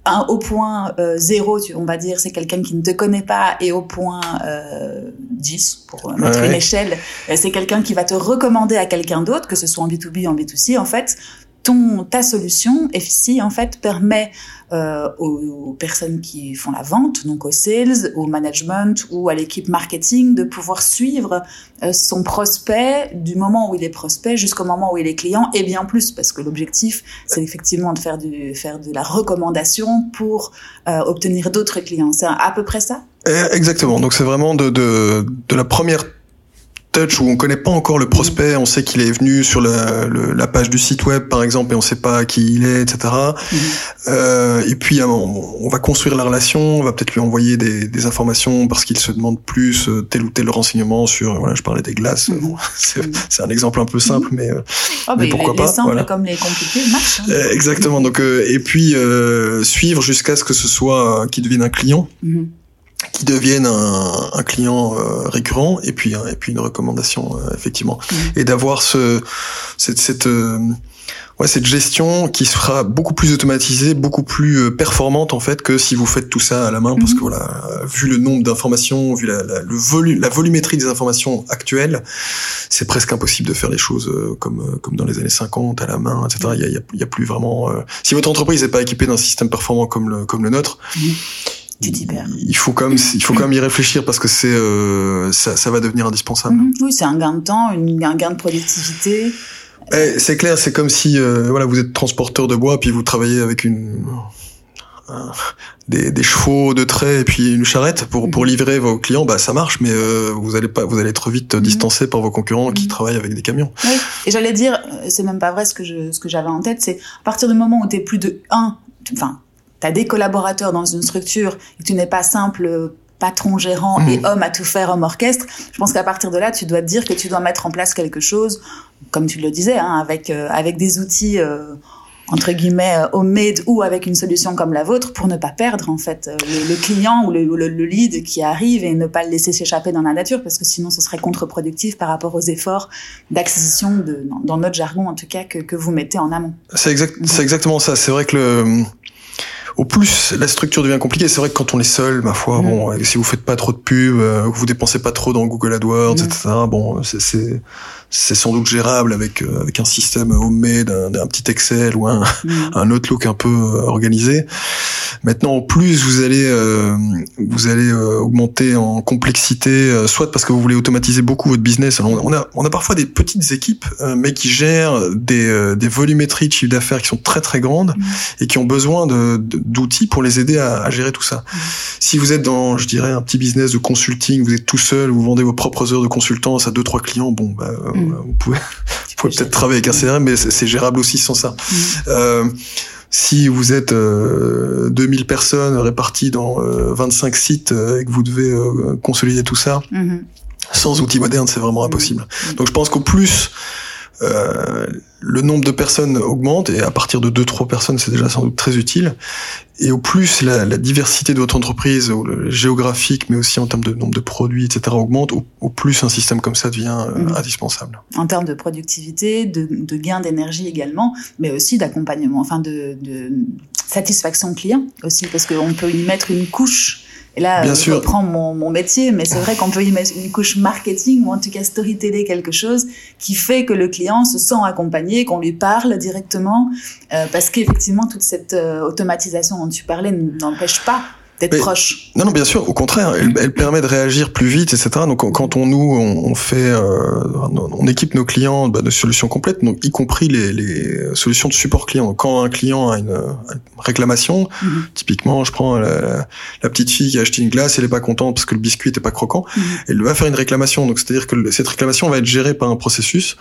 [SPEAKER 1] un, au point euh, zéro, on va dire, c'est quelqu'un qui ne te connaît pas, et au point euh, 10, pour mettre une échelle, euh, c'est quelqu'un qui va te recommander à quelqu'un d'autre, que ce soit en B2B ou en B2C, en fait, ton, ta solution, FCI, en fait, permet euh, aux, personnes qui font la vente, donc aux sales, au management ou à l'équipe marketing, de pouvoir suivre euh, son prospect du moment où il est prospect jusqu'au moment où il est client et bien plus, parce que l'objectif, c'est effectivement de faire, du, faire de la recommandation pour euh, obtenir d'autres clients. C'est à peu près ça?
[SPEAKER 2] Eh, Exactement. Donc c'est vraiment de, de, de la première touch où on connaît pas encore le prospect, on sait qu'il est venu sur la, la, page du site web par exemple et on sait pas qui il est, etc. Mhm. Euh, et puis on, va construire la relation, on va peut-être lui envoyer des, des informations parce qu'il se demande plus euh, tel ou tel renseignement sur, voilà, je parlais des glaces, mhm. c'est un exemple un peu simple, mais, euh,
[SPEAKER 1] oh, mais, pourquoi les, pas. simples comme les compliqués marchent. Hein.
[SPEAKER 2] Euh, exactement. Donc et puis suivre jusqu'à ce que ce soit qui devienne un client. Qui deviennent un, un client euh, récurrent et puis et puis une recommandation euh, effectivement mmh. et d'avoir ce cette cette euh, ouais cette gestion qui sera beaucoup plus automatisée beaucoup plus performante en fait que si vous faites tout ça à la main parce mmh. que voilà vu le nombre d'informations vu la, la, le volume la volumétrie des informations actuelles c'est presque impossible de faire les choses comme comme dans les années 50 à la main etc il y a, il y a, plus vraiment si votre entreprise n'est pas équipée d'un système performant comme le comme le nôtre mmh il faut quand même, il faut quand même y réfléchir parce que c'est, euh, ça, ça, va devenir indispensable. Mhm.
[SPEAKER 1] Oui, c'est un gain de temps, une, un gain de productivité.
[SPEAKER 2] Eh, c'est clair, c'est comme si, euh, voilà, vous êtes transporteur de bois puis vous travaillez avec une des, des, chevaux de trait et puis une charrette pour pour mhm. livrer vos clients, bah ça marche, mais euh, vous allez pas, vous allez être vite mhm. distancé par vos concurrents qui travaillent avec des camions.
[SPEAKER 1] Oui. Et j'allais dire, c'est même pas vrai ce que je ce que j'avais en tête, c'est à partir du moment où tu es plus de un, enfin tu as des collaborateurs dans une structure et tu n'es pas simple patron gérant et mmh. homme à tout faire, homme orchestre, je pense qu'à partir de là, tu dois te dire que tu dois mettre en place quelque chose, comme tu le disais, hein, avec euh, avec des outils euh, entre guillemets homemade ou avec une solution comme la vôtre pour ne pas perdre en fait le, client ou le, le, lead qui arrive et ne pas le laisser s'échapper dans la nature parce que sinon ce serait contre-productif par rapport aux efforts d'acquisition de dans notre jargon en tout cas que, que vous mettez en amont.
[SPEAKER 2] C'est exact, c'est exactement ça. C'est vrai que le au plus la structure devient compliquée. C'est vrai que quand on est seul, ma foi, bon, mm. si vous faites pas trop de pub, euh, que vous dépensez pas trop dans Google AdWords, mm. etc. Bon, c'est c'est sans doute gérable avec euh, avec un système homemade, un, un petit Excel ou un, mm. un Outlook un peu euh, organisé. Maintenant, en plus, vous allez euh, vous allez augmenter en complexité, soit parce que vous voulez automatiser beaucoup votre business. on a on a parfois des petites équipes, mais qui gèrent des des volumétries de chiffre d'affaires qui sont très très grandes mm. et qui ont besoin de, d'outils pour les aider à, à gérer tout ça. Mm. Si vous êtes dans, je dirais, un petit business de consulting, vous êtes tout seul, vous vendez vos propres heures de consultance à deux trois clients, bon, bah, Mm. Vous pouvez, peut-être travailler avec un CRM, mais c'est gérable aussi sans ça. Mm. Euh, si vous êtes euh, 2000 personnes réparties dans 25 euh, sites euh, et que vous devez consolider tout ça, sans outils modernes, c'est vraiment impossible. Donc je pense qu'au plus euh, le nombre de personnes augmente et à partir de 2-3 personnes, c'est déjà sans doute très utile. Et au plus la, la diversité de votre entreprise, géographique, mais aussi en termes de nombre de produits, etc., augmente, au, plus un système comme ça devient euh, mhm. indispensable.
[SPEAKER 1] En termes de productivité, de, de gain d'énergie également, mais aussi d'accompagnement, enfin de, de satisfaction client aussi, parce qu'on peut y mettre une couche et là, Bien je reprends mon, mon métier, mais c'est vrai qu'on peut y mettre une couche marketing ou en tout cas storyteller quelque chose qui fait que le client se sent accompagné, qu'on lui parle directement, euh, parce qu'effectivement toute cette euh, automatisation dont tu parlais n'empêche pas d'être proche.
[SPEAKER 2] Non, non, bien sûr. Au contraire, elle, elle, permet de réagir plus vite, etc. Donc, quand on nous, on, fait, euh, on équipe nos clients bah, de solutions complètes, donc y compris les, les, solutions de support client. Quand un client a une, réclamation, mhm. typiquement, je prends la, la, petite fille qui a acheté une glace, elle est pas contente parce que le biscuit était pas croquant, mhm. elle va faire une réclamation. Donc, c'est-à-dire que cette réclamation va être gérée par un processus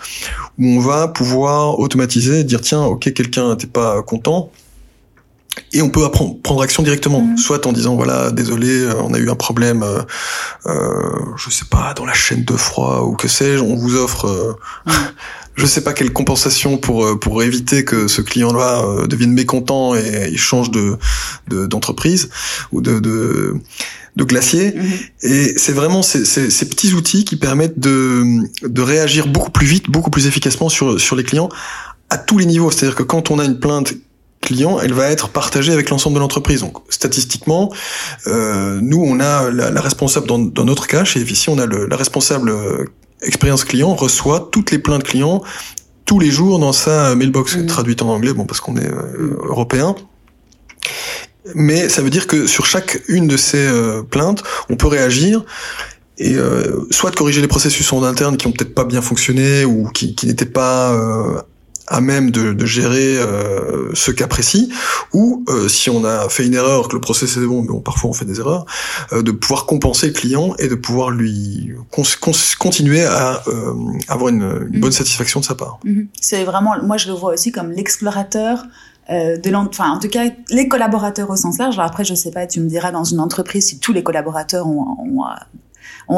[SPEAKER 2] où on va pouvoir automatiser, dire tiens, ok, quelqu'un n'était pas content et on peut apprendre, prendre action directement, mm. soit en disant voilà désolé euh, on a eu un problème, euh, euh, je sais pas dans la chaîne de froid ou que sais-je, on vous offre euh, mm. je sais pas quelle compensation pour pour éviter que ce client-là devienne mécontent et, il change de d'entreprise ou de, de de glacier. Mm-hmm. Et c'est vraiment ces, ces, ces, petits outils qui permettent de, de réagir beaucoup plus vite, beaucoup plus efficacement sur, sur les clients à tous les niveaux. C'est-à-dire que quand on a une plainte client, elle va être partagée avec l'ensemble de l'entreprise. Donc statistiquement, euh, nous on a la, responsable dans, notre cas chez ici on a le, la responsable euh, expérience client reçoit toutes les plaintes clients tous les jours dans sa mailbox mmh. traduite en anglais, bon parce qu'on est euh, européen. Mais ça veut dire que sur chaque une de ces euh, plaintes, on peut réagir et soit de corriger les processus en interne qui ont peut-être pas bien fonctionné ou qui, qui n'étaient pas à même de, de gérer euh, ce cas précis, ou euh, si on a fait une erreur, que le process est bon, mais bon, parfois on fait des erreurs, euh, de pouvoir compenser le client et de pouvoir lui continuer à avoir une, bonne mhm. satisfaction de sa part.
[SPEAKER 1] Mhm. C'est vraiment, moi je le vois aussi comme l'explorateur de enfin en tout cas les collaborateurs au sens large. Alors après je sais pas, tu me diras dans une entreprise si tous les collaborateurs ont, ont ont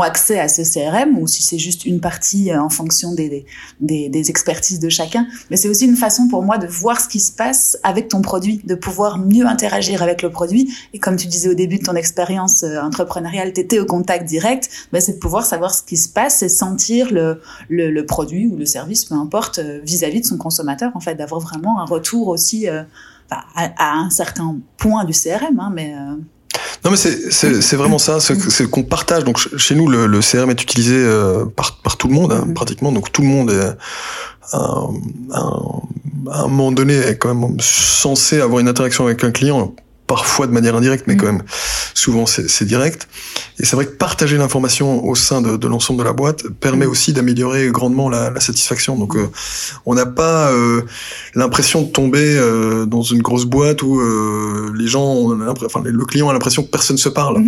[SPEAKER 1] accès à ce CRM ou si c'est juste une partie euh, en fonction des, des, des expertises de chacun. Mais c'est aussi une façon pour moi de voir ce qui se passe avec ton produit, de pouvoir mieux interagir avec le produit. Et comme tu disais au début de ton expérience euh, entrepreneuriale, tu étais au contact direct, ben c'est de pouvoir savoir ce qui se passe et sentir le, le, le produit ou le service, peu importe, euh, vis-à-vis de son consommateur, en fait, d'avoir vraiment un retour aussi à, à, un certain point du CRM, hein, mais...
[SPEAKER 2] Non mais c'est c'est vraiment ça, c'est qu'on partage. Donc chez nous le, le CRM est utilisé euh, par par tout le monde hein, mm-hmm. pratiquement. Donc tout le monde est à un moment donné est quand même censé avoir une interaction avec un client parfois de manière indirecte, mais mm. quand même souvent c'est direct. Et c'est vrai que partager l'information au sein de, de l'ensemble de la boîte permet mm. aussi d'améliorer grandement la, la, satisfaction. Donc euh, on n'a pas euh, l'impression de tomber euh, dans une grosse boîte où les gens, ont enfin le client a l'impression que personne se parle.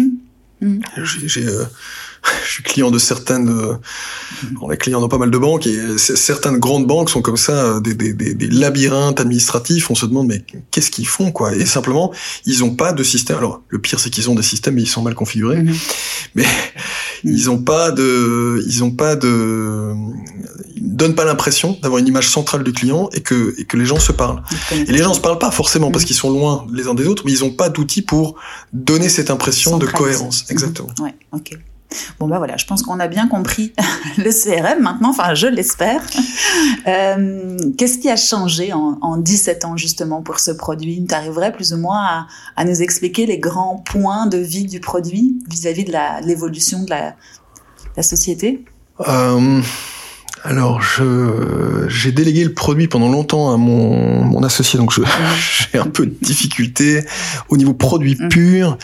[SPEAKER 2] Mm. J'ai je suis client de certaines, euh, on est client dans pas mal de banques et certaines grandes banques sont comme ça, euh, des, des, des, labyrinthes administratifs. On se demande mais qu'est-ce qu'ils font quoi? Et simplement, ils ont pas de système. Alors le pire c'est qu'ils ont des systèmes mais ils sont mal configurés. Mm-hmm. Mais Ils ont pas de, ils ont pas de, ils donnent pas l'impression d'avoir une image centrale du client et que et que les gens se parlent. Et les gens se parlent pas forcément parce mm. qu'ils sont loin les uns des autres, mais ils ont pas d'outils pour donner cette impression de cohérence. Exactement.
[SPEAKER 1] Ouais, ok. Bon bah voilà, je pense qu'on a bien compris le CRM maintenant, enfin je l'espère. Euh, Qu'est-ce qui a changé en, en, 17 ans justement pour ce produit? Tu arriverais plus ou moins à, à, nous expliquer les grands points de vie du produit vis-à-vis de l'évolution de la, la, société?
[SPEAKER 2] Euh, alors, je j'ai délégué le produit pendant longtemps à mon, mon associé, donc j'ai un peu de difficulté au niveau produit mm. pur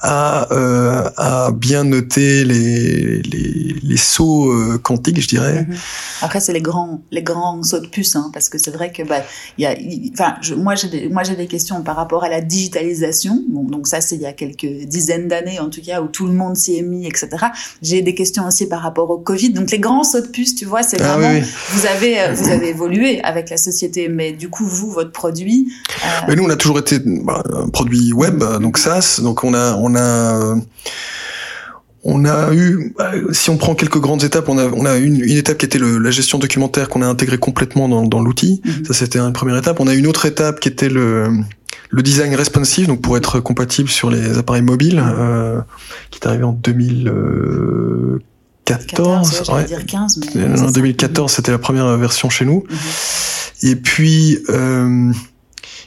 [SPEAKER 2] à, euh, à bien noter les, les, les sauts euh, quantiques, je dirais. Mm-hmm.
[SPEAKER 1] Après, c'est les grands les grands sauts de puce, hein, parce que c'est vrai que bah il y a, enfin, moi j'ai des, moi j'ai des questions par rapport à la digitalisation. Bon, donc ça c'est il y a quelques dizaines d'années en tout cas où tout le monde s'y est mis, etc. J'ai des questions aussi par rapport au Covid. Donc les grands sauts de puce, tu vois, c'est ah vous avez euh, vous avez évolué avec la société, mais du coup vous votre produit.
[SPEAKER 2] Euh, mais nous on a toujours été bah, un produit web, donc SaaS, donc on a on a on a eu, si on prend quelques grandes étapes, on a, on a une, une étape qui était le, la gestion documentaire qu'on a intégré complètement dans, dans l'outil. Mhm. Ça, c'était une première étape. On a une autre étape qui était le, le design responsive, donc pour être compatible sur les appareils mobiles, euh, qui est arrivé en 2000. 2014.
[SPEAKER 1] ouais, dire 15, mais en
[SPEAKER 2] 2014, c'était la première version chez nous. Mhm. Et puis, euh,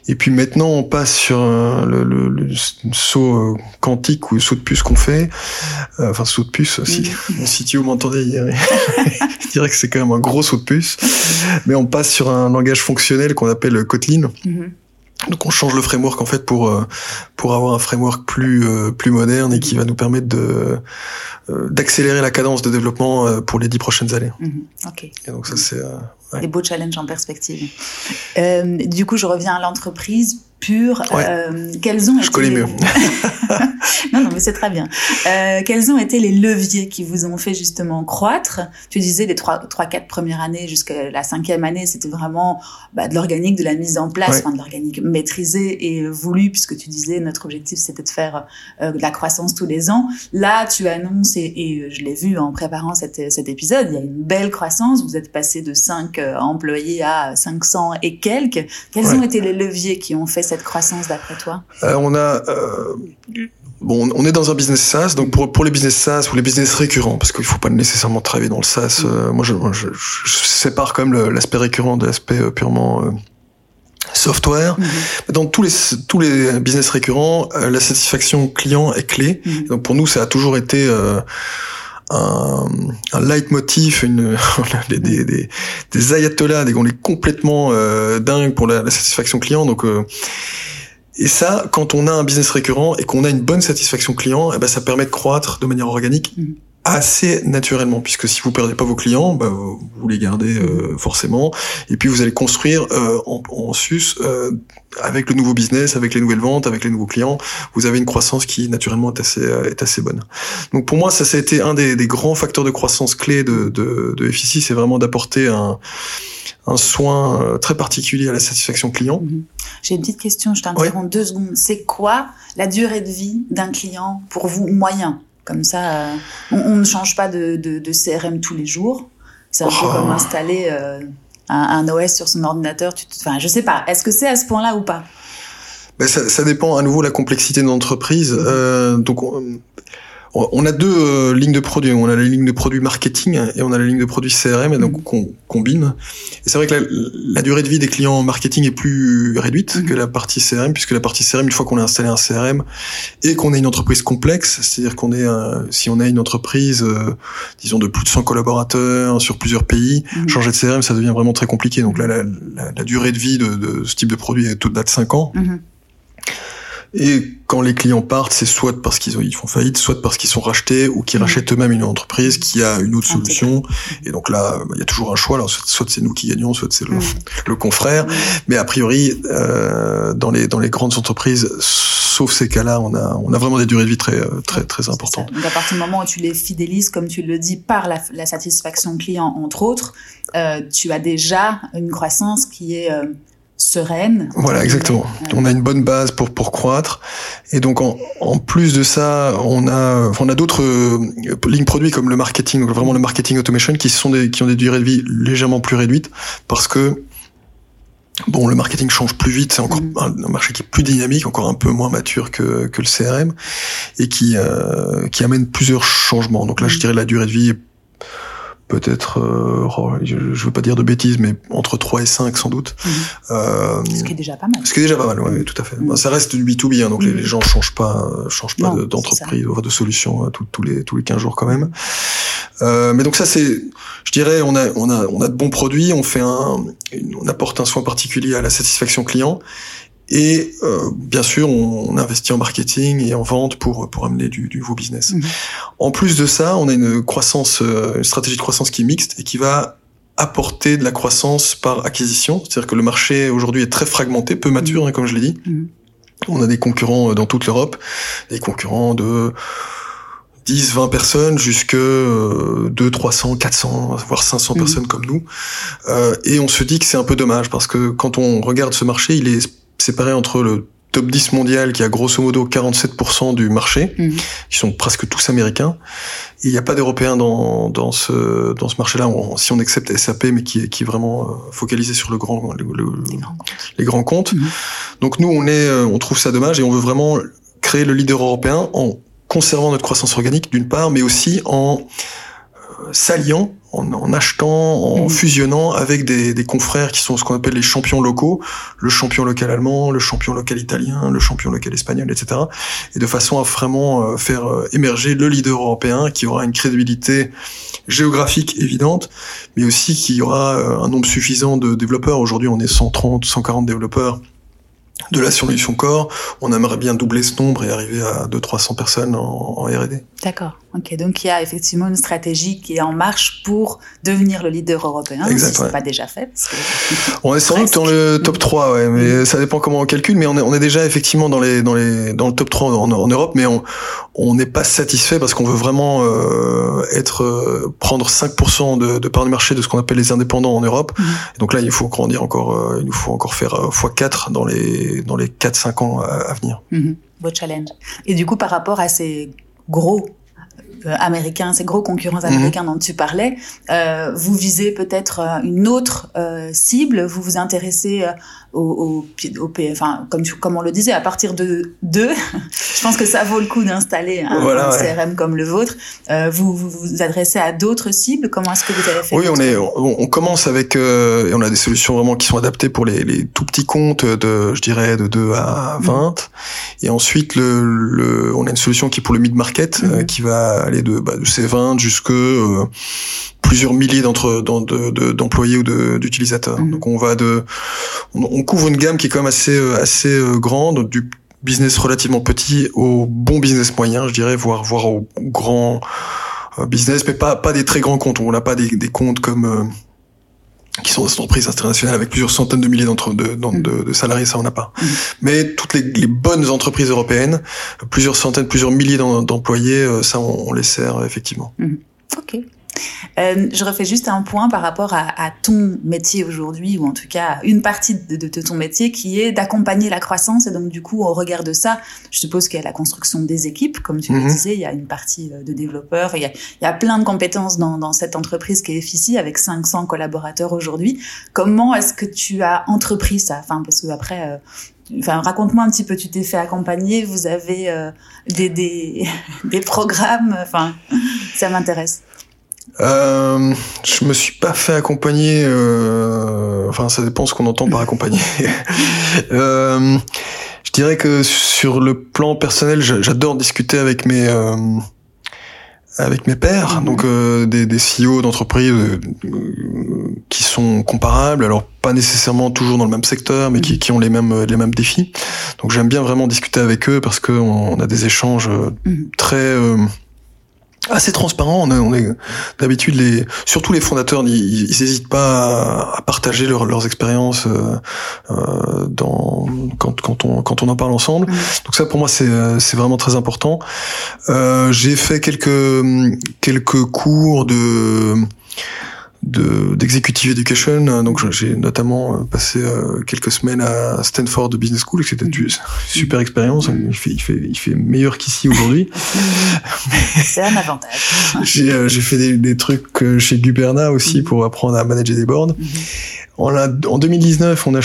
[SPEAKER 2] et puis maintenant, on passe sur le, le, le, saut euh, quantique ou le saut de puce qu'on fait. Euh, enfin, saut de puce, si mhm. mon CTO m'entendait hier, je dirais que c'est quand même un gros saut de puce. Mais on passe sur un langage fonctionnel qu'on appelle Kotlin. Mhm. Donc on change le framework en fait pour euh, pour avoir un framework plus euh, plus moderne et qui va nous permettre de euh, d'accélérer la cadence de développement pour les dix prochaines années.
[SPEAKER 1] Mhm. ok.
[SPEAKER 2] Et donc ça c'est
[SPEAKER 1] ouais. des beaux challenges en perspective. du coup je reviens à l'entreprise pure.
[SPEAKER 2] Euh, quels ont Je connais mieux.
[SPEAKER 1] non, non, mais c'est très bien. Euh, quels ont été les leviers qui vous ont fait justement croître? Tu disais les trois, trois, quatre premières années jusqu'à la cinquième année, c'était vraiment bah, de l'organique, de la mise en place, enfin, de l'organique maîtrisé et voulu, puisque tu disais notre objectif c'était de faire euh, de la croissance tous les ans. Là, tu annonces et, et je l'ai vu en préparant cet, cet épisode, il y a une belle croissance. Vous êtes passé de 5 euh, employés à 500 et quelques. Quels ont été les leviers qui ont fait cette croissance d'après toi
[SPEAKER 2] euh, On a euh, bon, on est dans un business SaaS, donc pour pour les business SaaS ou les business récurrents, parce qu'il faut pas nécessairement travailler dans le SaaS. Euh, moi, je, je, je, sépare quand même l'aspect récurrent de l'aspect purement software. Mm-hmm. Dans tous les tous les business récurrents, la satisfaction client est clé. Mm-hmm. Donc pour nous, ça a toujours été un, un leitmotiv, une, des, des, des, des ayatollahs, des, on complètement euh, dingue pour la, satisfaction client. Donc, euh, et ça, quand on a un business récurrent et qu'on a une bonne satisfaction client, eh ben, ça permet de croître de manière organique. Mm assez naturellement, puisque si vous perdez pas vos clients, bah, vous les gardez euh, forcément, et puis vous allez construire euh, en, en, sus euh, avec le nouveau business, avec les nouvelles ventes, avec les nouveaux clients, vous avez une croissance qui naturellement est assez est assez bonne. Donc pour moi, ça, ça a été un des, des grands facteurs de croissance clés de de, de FIC, c'est vraiment d'apporter un un soin très particulier à la satisfaction client. Mm-hmm.
[SPEAKER 1] J'ai une petite question, je t'interromps deux secondes. C'est quoi la durée de vie d'un client pour vous moyen? Comme ça, euh, on, ne change pas de, de, de, CRM tous les jours. C'est un peu comme oh. installer euh, un, un, OS sur son ordinateur. Tu, enfin, je sais pas. Est-ce que c'est à ce point-là ou pas?
[SPEAKER 2] Ben ça, ça, dépend à nouveau de la complexité de l'entreprise. Euh, donc, on a deux euh, lignes de produits. On a la ligne de produits marketing et on a la ligne de produits CRM, et donc mm. on combine. Et c'est vrai que la, durée de vie des clients marketing est plus réduite mm. que la partie CRM, puisque la partie CRM, une fois qu'on a installé un CRM et qu'on est une entreprise complexe, c'est-à-dire qu'on est, si on a une entreprise, euh, disons de plus de 100 collaborateurs sur plusieurs pays, mm. changer de CRM, ça devient vraiment très compliqué. Donc là, la, la, durée de vie de, de, ce type de produit est au-delà de 5 ans. Mm-hmm. Et quand les clients partent, c'est soit parce qu'ils ils font faillite, soit parce qu'ils sont rachetés ou qu'ils mmh. rachètent eux-mêmes une entreprise qui a une autre solution. Et donc là, il y a toujours un choix. Alors, soit c'est nous qui gagnons, soit c'est le, mmh. le, confrère. Mmh. Mais a priori, euh, dans les dans les grandes entreprises, sauf ces cas-là, on a on a vraiment des durées de vie très très très importantes.
[SPEAKER 1] Donc à partir du moment où tu les fidélises, comme tu le dis, par la, la satisfaction client entre autres, euh, tu as déjà une croissance qui est euh, sereine.
[SPEAKER 2] Voilà, exactement. On a une bonne base pour pour croître. Et donc en, en plus de ça, on a on a d'autres euh, lignes produits comme le marketing, donc vraiment le marketing automation, qui sont des qui ont des durées de vie légèrement plus réduites parce que Bon, le marketing change plus vite, c'est encore mm. un, marché qui est plus dynamique, encore un peu moins mature que, que le CRM, et qui, euh, qui amène plusieurs changements. Donc là, je mm. dirais la durée de vie peut-être, euh, oh, je, veux pas dire de bêtises, mais entre 3 et 5 sans doute.
[SPEAKER 1] Mhm. Euh, ce qui est déjà pas mal.
[SPEAKER 2] Ce qui est déjà pas mal, oui, tout à fait. Mhm. ça reste du B2B, hein, donc les, mhm. gens changent pas, euh, changent pas d'entreprise, ou de solution tous les tous les 15 jours quand même. Euh, mais donc ça c'est, je dirais, on a on a on a de bons produits, on fait un, on apporte un soin particulier à la satisfaction client et euh, bien sûr, on, investit en marketing et en vente pour pour amener du, du nouveau business. Mhm. En plus de ça, on a une croissance, euh, une stratégie de croissance qui est mixte et qui va apporter de la croissance par acquisition. C'est-à-dire que le marché aujourd'hui est très fragmenté, peu mature, mhm. hein, comme je l'ai dit. Mhm. On a des concurrents euh, dans toute l'Europe, des concurrents de 10, 20 personnes jusque 2, 300, 400, voire 500 personnes comme nous. Euh, et on se dit que c'est un peu dommage parce que quand on regarde ce marché, il est séparé entre le top 10 mondial qui a grosso modo 47% du marché, mhm. qui sont presque tous américains. Il n'y a pas d'Européens dans, dans ce, dans ce marché-là, si on accepte SAP, mais qui, qui est vraiment euh, focalisé sur le grand, les, grands comptes. Mhm. Donc nous, on, est, euh, on trouve ça dommage et on veut vraiment créer le leader européen en conservant notre croissance organique d'une part, mais aussi en s'alliant en, achetant, en mmh. fusionnant avec des, des, confrères qui sont ce qu'on appelle les champions locaux, le champion local allemand, le champion local italien, le champion local espagnol, etc. Et de façon à vraiment euh, faire euh, émerger le leader européen qui aura une crédibilité géographique évidente, mais aussi qui aura euh, un nombre suffisant de développeurs. Aujourd'hui, on est 130, 140 développeurs de la solution corps, on aimerait bien doubler ce nombre et arriver à 200-300 personnes en, en R&D.
[SPEAKER 1] D'accord. Ok, donc il y a effectivement une stratégie qui est en marche pour devenir le leader européen, si ce n'est pas déjà fait.
[SPEAKER 2] On est sans doute dans le top 3, ouais, mais ça dépend comment on calcule, mais on est, on est déjà effectivement dans, les, dans, les, dans le top 3 en, en Europe, mais on n'est pas satisfait parce qu'on veut vraiment euh, être euh, prendre 5% de, de part du marché de ce qu'on appelle les indépendants en Europe. Mhm. donc là, il faut grandir encore, euh, il nous faut encore faire x4 dans les, dans les 4-5 ans à, venir.
[SPEAKER 1] Mm challenge. Et du coup, par rapport à ces gros américains, ces gros concurrents mhm. américains dont tu parlais, euh, vous visez peut-être euh, une autre cible, vous vous intéressez au, au, enfin comme comme on le disait, à partir de deux, je pense que ça vaut le coup d'installer un, CRM comme le vôtre. Euh, vous, vous, vous adressez à d'autres cibles. Comment est-ce que vous avez fait
[SPEAKER 2] Oui, on est, on, commence avec euh, et on a des solutions vraiment qui sont adaptées pour les, les tout petits comptes de, je dirais, de 2 à 20. Mmh. Et ensuite, le, le, on a une solution qui est pour le mid market, mmh. euh, qui va aller de, bah, de ces 20 jusque euh, plusieurs milliers d'employés ou d'utilisateurs. Mhm. Donc on va de, on, couvre une gamme qui est quand même assez euh, assez euh, grande, du business relativement petit au bon business moyen, je dirais, voire voire au grand euh, business, mais pas pas des très grands comptes. On n'a pas des, des comptes comme qui sont des entreprises internationales avec plusieurs centaines de milliers d'entre de, de, de, salariés, ça on n'a pas. Mhm. Mais toutes les, les, bonnes entreprises européennes, plusieurs centaines, plusieurs milliers d'employés, ça on, on, les sert effectivement.
[SPEAKER 1] Ok. Euh, je refais juste un point par rapport à, à ton métier aujourd'hui, ou en tout cas une partie de, de, ton métier qui est d'accompagner la croissance. Et donc du coup, au regard de ça, je suppose qu'il y a la construction des équipes, comme tu le mhm. disais, il y a une partie euh, de développeurs, il y a, il y a plein de compétences dans, dans cette entreprise qui est FICI avec 500 collaborateurs aujourd'hui. Comment est-ce que tu as entrepris ça? Enfin, parce que après, euh, Enfin, raconte-moi un petit peu. Tu t'es fait accompagner. Vous avez euh, des, des, des programmes. Enfin, ça m'intéresse.
[SPEAKER 2] Euh, je me suis pas fait accompagner. Euh, enfin, ça dépend ce qu'on entend par accompagner. euh, je dirais que sur le plan personnel, j'adore discuter avec mes euh, avec mes pairs, mhm. donc euh, des, des CEO d'entreprises euh, qui sont comparables, alors pas nécessairement toujours dans le même secteur, mais qui, mhm. qui ont les mêmes les mêmes défis. Donc j'aime bien vraiment discuter avec eux parce qu'on on a des échanges mhm. très assez transparent. On, on est d'habitude les, surtout les fondateurs, ils n'hésitent pas à, partager leurs expériences euh, euh, dans quand, quand on quand on en parle ensemble. Donc ça pour moi c'est c'est vraiment très important. Euh, J'ai fait quelques quelques cours de de d'executive education. Donc j'ai notamment passé quelques semaines à Stanford Business School, c'était une super expérience. Il fait il fait il fait meilleur qu'ici aujourd'hui.
[SPEAKER 1] C'est un avantage.
[SPEAKER 2] j'ai j'ai fait des, des, trucs chez Guberna aussi pour apprendre à manager des boards. On a, en 2019, on a,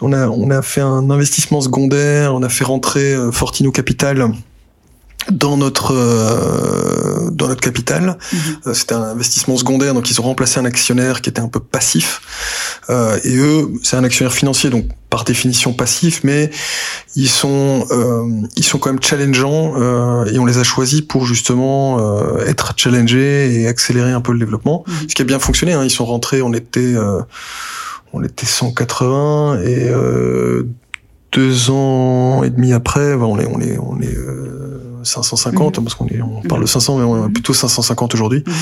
[SPEAKER 2] on a, on a fait un investissement secondaire, on a fait rentrer Fortino Capital dans notre euh, dans notre capital. Mhm. Euh, c'était un investissement secondaire, donc ils ont remplacé un actionnaire qui était un peu passif. Euh, et eux, c'est un actionnaire financier, donc par définition passif, mais ils sont ils sont quand même challengeants et on les a choisis pour justement être challengés et accélérer un peu le développement. Mhm. Ce qui a bien fonctionné. Hein. Ils sont rentrés, on était on était 180 et deux ans et demi après, on est on est on est 550 mhm. parce qu'on on parle de 500, mais on est plutôt 550 aujourd'hui.
[SPEAKER 1] Mhm.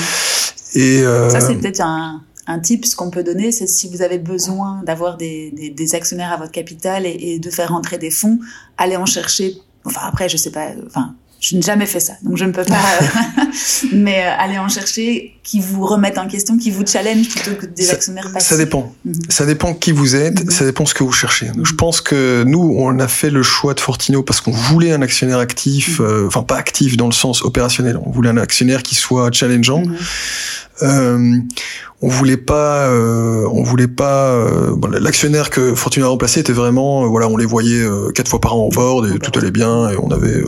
[SPEAKER 1] Et euh, ça, c'est peut-être un, un tip ce qu'on peut donner, c'est si vous avez besoin d'avoir des, des, des, actionnaires à votre capital et, et, de faire rentrer des fonds, allez en chercher. Enfin après, je sais pas. Enfin, je n'ai jamais fait ça, donc je ne peux pas. Euh, mais euh, aller en chercher qui vous remettent en question, qui vous challenge plutôt que des actionnaires passifs.
[SPEAKER 2] Ça dépend. Mhm. Ça dépend qui vous êtes, mhm. ça dépend ce que vous cherchez. Donc, Je pense que nous, on a fait le choix de Fortino parce qu'on voulait un actionnaire actif, mhm. euh, enfin pas actif dans le sens opérationnel. On voulait un actionnaire qui soit challengeant. Euh, on voulait pas, euh, on voulait pas. Euh, L'actionnaire que Fortuna a remplacé était vraiment, voilà, on les voyait quatre fois par an en board et tout allait bien et on avait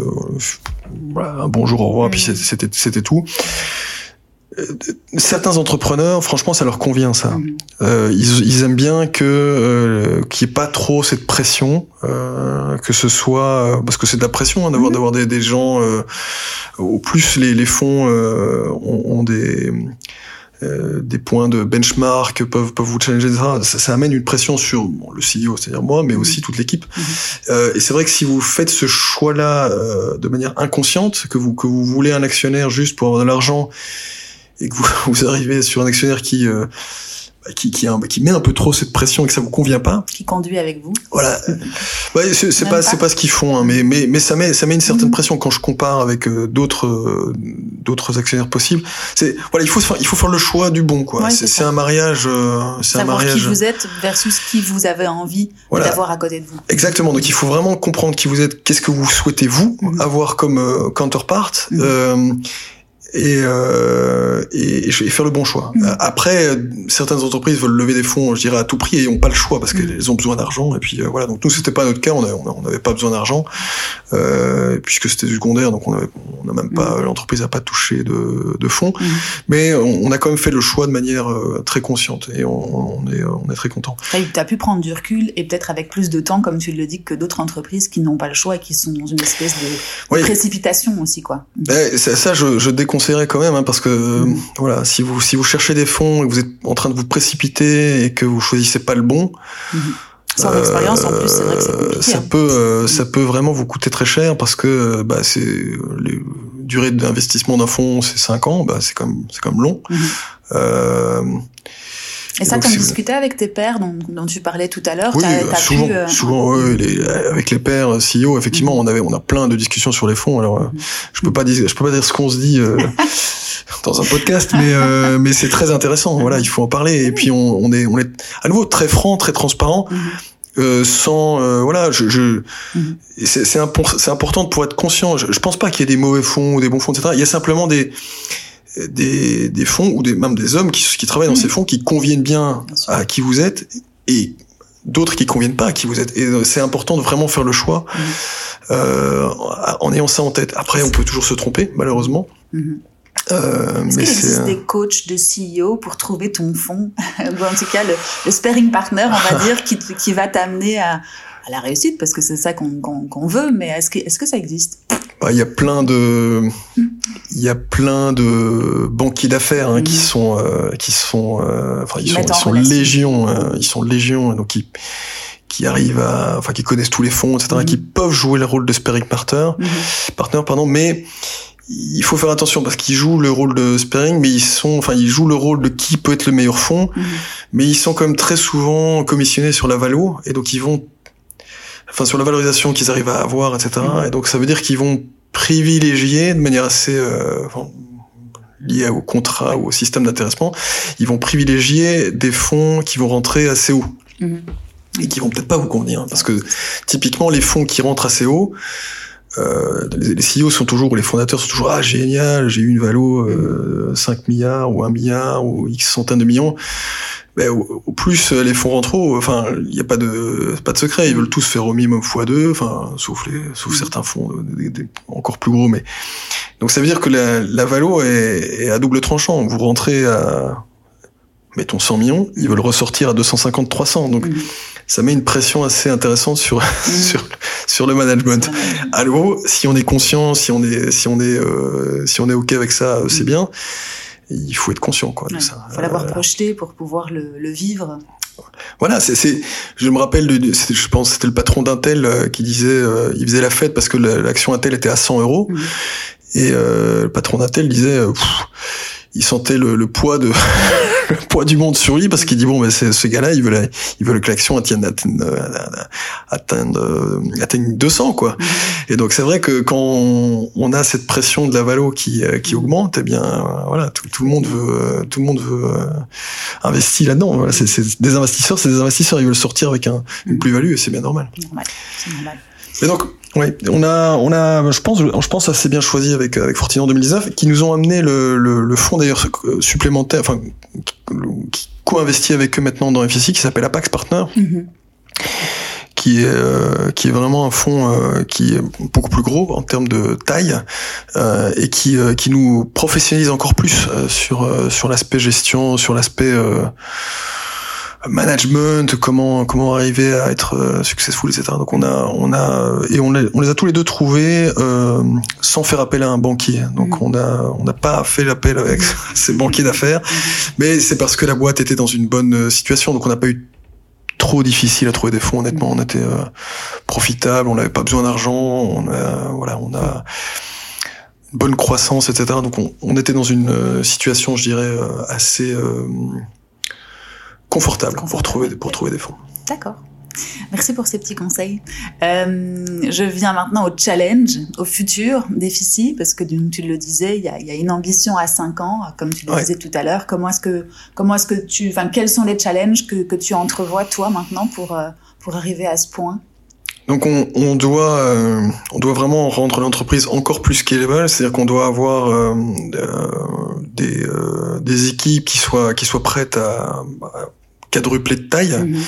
[SPEAKER 2] un bonjour au revoir, puis c'était c'était tout. Certains entrepreneurs, franchement, ça leur convient ça. Euh, ils, ils, aiment bien que euh, qu'il n'y ait pas trop cette pression, euh, que ce soit parce que c'est de la pression hein, d'avoir d'avoir des, des, gens. au plus les, les fonds ont, ont, des euh, des points de benchmark peuvent peuvent vous challenger ça, ça amène une pression sur le CEO c'est-à-dire moi mais aussi toute l'équipe. Mhm. euh, et c'est vrai que si vous faites ce choix là euh, de manière inconsciente que vous que vous voulez un actionnaire juste pour avoir de l'argent et que vous, vous arrivez sur un actionnaire qui qui, qui, qui, met un peu trop cette pression et que ça vous convient pas.
[SPEAKER 1] Qui conduit avec vous.
[SPEAKER 2] Voilà. ouais, c'est pas, c'est pas ce qu'ils font, hein, mais, mais, mais ça met, ça met une certaine mhm. pression quand je compare avec euh, d'autres, euh, d'autres actionnaires possibles. C'est, voilà, il faut, il faut faire le choix du bon, quoi. c'est un mariage, euh, c'est un mariage.
[SPEAKER 1] qui vous êtes versus qui vous avez envie d'avoir à côté de vous.
[SPEAKER 2] Exactement. Donc il faut vraiment comprendre qui vous êtes, qu'est-ce que vous souhaitez vous mhm. avoir comme counterpart. Mhm et, euh, et, faire le bon choix. Mm. Euh, après, certaines entreprises veulent lever des fonds, je dirais à tout prix, et n'ont pas le choix parce qu'elles mm. ont besoin d'argent. Et puis euh, voilà. Donc nous, c'était pas notre cas. On n'avait pas besoin d'argent euh, puisque c'était du secondaire, donc on n'a même pas mm. l'entreprise n'a pas touché de, de fonds. Mais on, a quand même fait le choix de manière très consciente et on, on est on est très content.
[SPEAKER 1] Tu as pu prendre du recul et peut-être avec plus de temps, comme tu le dis, que d'autres entreprises qui n'ont pas le choix et qui sont dans une espèce de, précipitation aussi, quoi.
[SPEAKER 2] Ben, ça, ça, je, je déconseille quand même, hein, parce que mm. voilà, si vous si vous cherchez des fonds et que vous êtes en train de vous précipiter et que vous choisissez pas le bon.
[SPEAKER 1] Mm-hmm. Sans euh, expérience, en plus, c'est vrai que c'est
[SPEAKER 2] Ça
[SPEAKER 1] hein.
[SPEAKER 2] peut, euh, ça peut vraiment vous coûter très cher parce que bah, c'est les durée d'investissement d'un fonds, c'est 5 ans, bah, c'est comme c'est comme long. Mm-hmm. Euh,
[SPEAKER 1] et ça, tu as discuté avec tes pères dont, dont, tu parlais tout à l'heure
[SPEAKER 2] Oui, souvent, pu, euh, souvent les, avec les pères CEO, effectivement, on avait, on a plein de discussions sur les fonds. Alors, mm je peux pas dire, je peux pas dire ce qu'on se dit euh, dans un podcast, mais euh, mais c'est très intéressant. Voilà, il faut en parler. Et puis on, on est, on est à nouveau très franc, très transparent. Mhm. Euh, sans euh, voilà je, je mhm. c'est c'est important pour être conscient je, je pense pas qu'il y ait des mauvais fonds ou des bons fonds etc il y a simplement des des, des fonds ou des, même des hommes qui, qui travaillent dans ces fonds qui conviennent bien, à qui vous êtes et d'autres qui conviennent pas à qui vous êtes. Et euh, c'est important de vraiment faire le choix euh, en ayant ça en tête. Après, on peut toujours se tromper, malheureusement.
[SPEAKER 1] Mm-hmm. Euh, Est-ce qu'il existe des coachs de CEO pour trouver ton fonds? Ou en tout cas, le, le sparring partner, on va dire, qui, qui va t'amener à, à la réussite, parce que c'est ça qu'on qu'on veut, mais est-ce que, est-ce que ça existe?
[SPEAKER 2] Bah, il y a plein de il y a plein de banquiers d'affaires hein, qui mm. sont euh, qui sont euh, enfin ils sont, ils sont légion hein, ils sont légion donc qui qui arrivent à enfin qui connaissent tous les fonds etc mm. qui peuvent jouer le rôle de sparring partner mm-hmm. partner pardon mais il faut faire attention parce qu'ils jouent le rôle de sparring, mais ils sont, enfin, ils jouent le rôle de qui peut être le meilleur fonds, mm-hmm. mais ils sont quand même très souvent commissionnés sur la valo, et donc ils vont enfin sur la valorisation qu'ils arrivent à avoir, etc. Mm-hmm. Et donc ça veut dire qu'ils vont privilégier de manière assez euh, liés au contrat ou au système d'intéressement, ils vont privilégier des fonds qui vont rentrer assez haut. Mhm. Et qui vont peut-être pas vous convenir, hein, parce que typiquement les fonds qui rentrent assez haut, euh, les, CEO sont toujours, les fondateurs sont toujours, ah génial, j'ai eu une valo euh, 5 milliards ou 1 milliard ou X centaines de millions. Mais au, plus euh, les fonds rentrent haut, enfin, il n'y a pas de, pas de secret, ils veulent tous faire au minimum x2, enfin, sauf les, sauf certains fonds encore plus gros, mais. Donc ça veut dire que la, la valo est, est à double tranchant. Vous rentrez à, mettons 100 millions, ils veulent ressortir à 250, 300. Donc, ça met une pression assez intéressante sur mm. sur sur le management. Alors, si on est conscient, si on est si on est euh, si on est ok avec ça, euh, c'est bien. Il faut être conscient quoi de ça.
[SPEAKER 1] Il faut l'avoir euh, projeté pour pouvoir le, le vivre.
[SPEAKER 2] Voilà, c'est, c'est, je me rappelle, de, je pense, c'était le patron d'Intel qui disait, il faisait la fête parce que l'action Intel était à 100 euros, mm. et le patron d'Intel disait, il sentait le, le poids de le poids du monde sur lui parce qu'il dit bon mais ce gars-là il veut il veut que l'action atteigne atteigne, atteigne 200 quoi mm-hmm. et donc c'est vrai que quand on, a cette pression de la valo qui euh, qui mm-hmm. augmente eh bien voilà tout, tout, le monde veut tout le monde veut euh, investir là-dedans voilà, c'est des investisseurs c'est des investisseurs ils veulent sortir avec un, une mm-hmm. plus-value et c'est bien normal. normal. normal. Et donc oui, on a, on a, je pense, je pense assez bien choisi avec avec Fortinet en 2019, qui nous ont amené le, le, le fonds d'ailleurs supplémentaire, enfin qui co-investit avec eux maintenant dans FSI, qui s'appelle Apax Partner. Mm-hmm. qui est euh, qui est vraiment un fonds euh, qui est beaucoup plus gros en termes de taille euh, et qui euh, qui nous professionnalise encore plus euh, sur sur l'aspect gestion, sur l'aspect management, comment comment arriver à être euh, successful, etc. Donc on a on a et on les, on les a tous les deux trouvés euh, sans faire appel à un banquier. Donc mm. on a on n'a pas fait l'appel avec ces banquiers d'affaires, mais c'est parce que la boîte était dans une bonne euh, situation. Donc on n'a pas eu trop difficile à trouver des fonds. Honnêtement, on était euh, profitable, on n'avait pas besoin d'argent, on a voilà on a bonne croissance, etc. Donc on, on était dans une situation, je dirais, assez confortable, pour trouver pour trouver des fonds.
[SPEAKER 1] D'accord. Merci pour ces petits conseils. Euh, je viens maintenant au challenge, au futur déficit, parce que tu le disais, il y a, y a, une ambition à 5 ans, comme tu le disais tout à l'heure. Comment est-ce que, comment est-ce que tu, enfin, quels sont les challenges que, que tu entrevois toi maintenant pour euh, pour arriver à ce point?
[SPEAKER 2] Donc on, on doit euh, on doit vraiment rendre l'entreprise encore plus scalable, c'est-à-dire qu'on doit avoir euh des, des équipes qui soient qui soient prêtes à, à quadruplé de taille. Mhm.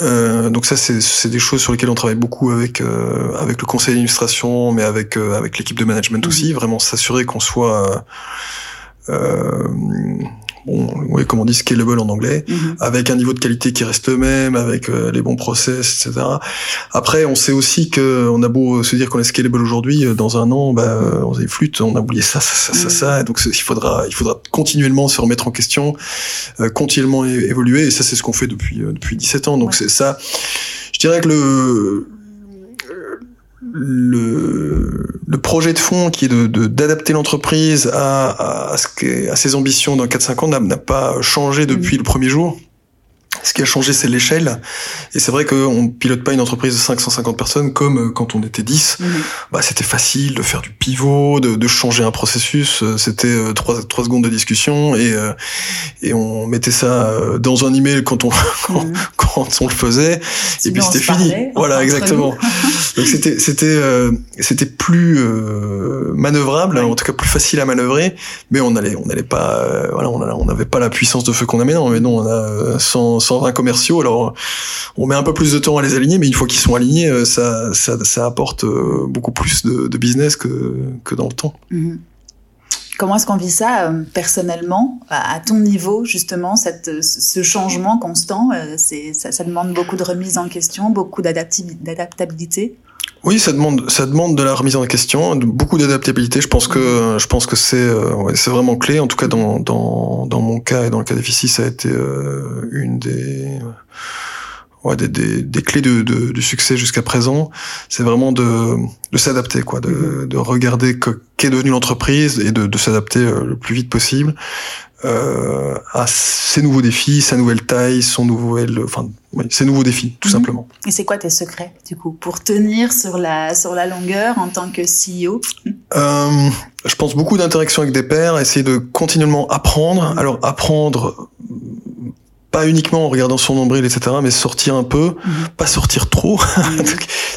[SPEAKER 2] Euh, donc ça, c'est des choses sur lesquelles on travaille beaucoup avec euh, avec le conseil d'administration, mais avec euh, avec l'équipe de management aussi. Mhm. Vraiment s'assurer qu'on soit euh, bon, oui, comme on dit, scalable en anglais, mhm. avec un niveau de qualité qui reste le même, avec euh, les bons process, etc. Après, on sait aussi que on a beau se dire qu'on est scalable aujourd'hui, euh, dans un an, bah, euh, on a flûte, on a oublié ça, ça, ça, ça, mhm. donc il faudra, il faudra continuellement se remettre en question, continuellement évoluer, et ça, c'est ce qu'on fait depuis depuis 17 ans. Donc c'est ça. Je dirais que le le, le projet de fond qui est de d'adapter l'entreprise à, à ses ambitions dans 4-5 ans n'a pas changé depuis mm. le premier jour. Ce qui a changé, c'est l'échelle. Et c'est vrai qu'on pilote pas une entreprise de 550 personnes comme euh, quand on était 10. Mhm. Bah, c'était facile de faire du pivot, de, de changer un processus. Euh, c'était 3, euh, 3 secondes de discussion et, et on mettait ça dans un email quand on, mhm. quand, on le faisait. et puis c'était fini. Voilà, exactement. Donc c'était, c'était, c'était plus manœuvrable, en tout cas plus facile à manœuvrer, mais on allait, on allait pas, voilà, on n'avait pas la puissance de feu qu'on a maintenant. Mais non, on a 100, 120 commerciaux. Alors, on met un peu plus de temps à les aligner, mais une fois qu'ils sont alignés, euh, ça, ça, ça, apporte euh, beaucoup plus de, business que, que dans le temps.
[SPEAKER 1] Mhm. Comment est-ce qu'on vit ça euh, personnellement, à ton niveau, justement, cette, ce changement constant ça, ça demande beaucoup de remise en question, beaucoup d'adaptabilité?
[SPEAKER 2] Oui, ça demande, ça demande de la remise en question, beaucoup d'adaptabilité. Je pense que, je pense que c'est, euh, ouais, c'est vraiment clé. En tout cas, dans, dans, dans mon cas et dans le cas d'Effici, ça a été euh, une des, ouais, des, des, des clés de, de, du succès jusqu'à présent. C'est vraiment de, de s'adapter, quoi, de, de regarder qu'est devenue l'entreprise et de, de s'adapter euh, le plus vite possible euh, à ses nouveaux défis, sa nouvelle taille, son nouvel, enfin, oui, ses nouveaux défis, tout mhm. simplement.
[SPEAKER 1] Et c'est quoi tes secrets, du coup, pour tenir sur la sur la longueur en tant que CEO
[SPEAKER 2] euh, je pense beaucoup d'interaction avec des pairs, essayer de continuellement apprendre. Alors apprendre pas uniquement en regardant son nombril, etc., mais sortir un peu, mhm. pas sortir trop. Mhm.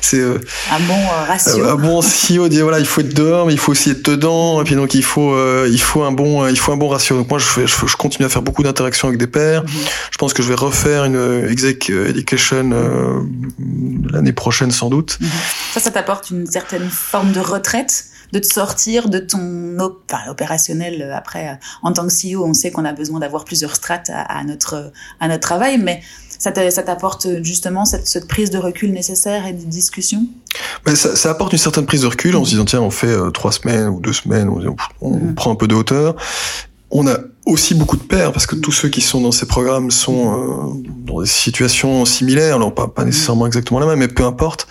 [SPEAKER 1] c'est euh, un bon euh, ratio.
[SPEAKER 2] un bon ratio. Dire voilà, il faut être dehors, mais il faut aussi être dedans. Et puis donc il faut euh, il faut un bon il faut un bon ratio. Donc moi je fais, je, continue à faire beaucoup d'interactions avec des pairs. Mhm. Je pense que je vais refaire une exec education l'année prochaine sans doute.
[SPEAKER 1] Ça, ça t'apporte une certaine forme de retraite? De te sortir de ton enfin, opérationnel euh, après euh, en tant que CEO on sait qu'on a besoin d'avoir plusieurs strates à, notre à notre travail mais ça t'apporte justement cette, cette, prise de recul nécessaire et de discussion
[SPEAKER 2] mais ça, ça, apporte une certaine prise de recul en se disant tiens on fait euh, trois semaines ou deux semaines on, on mm-hmm. prend un peu de hauteur on a aussi beaucoup de pairs parce que tous ceux qui sont dans ces programmes sont euh, dans des situations similaires, alors pas, pas nécessairement exactement la même, mais peu importe.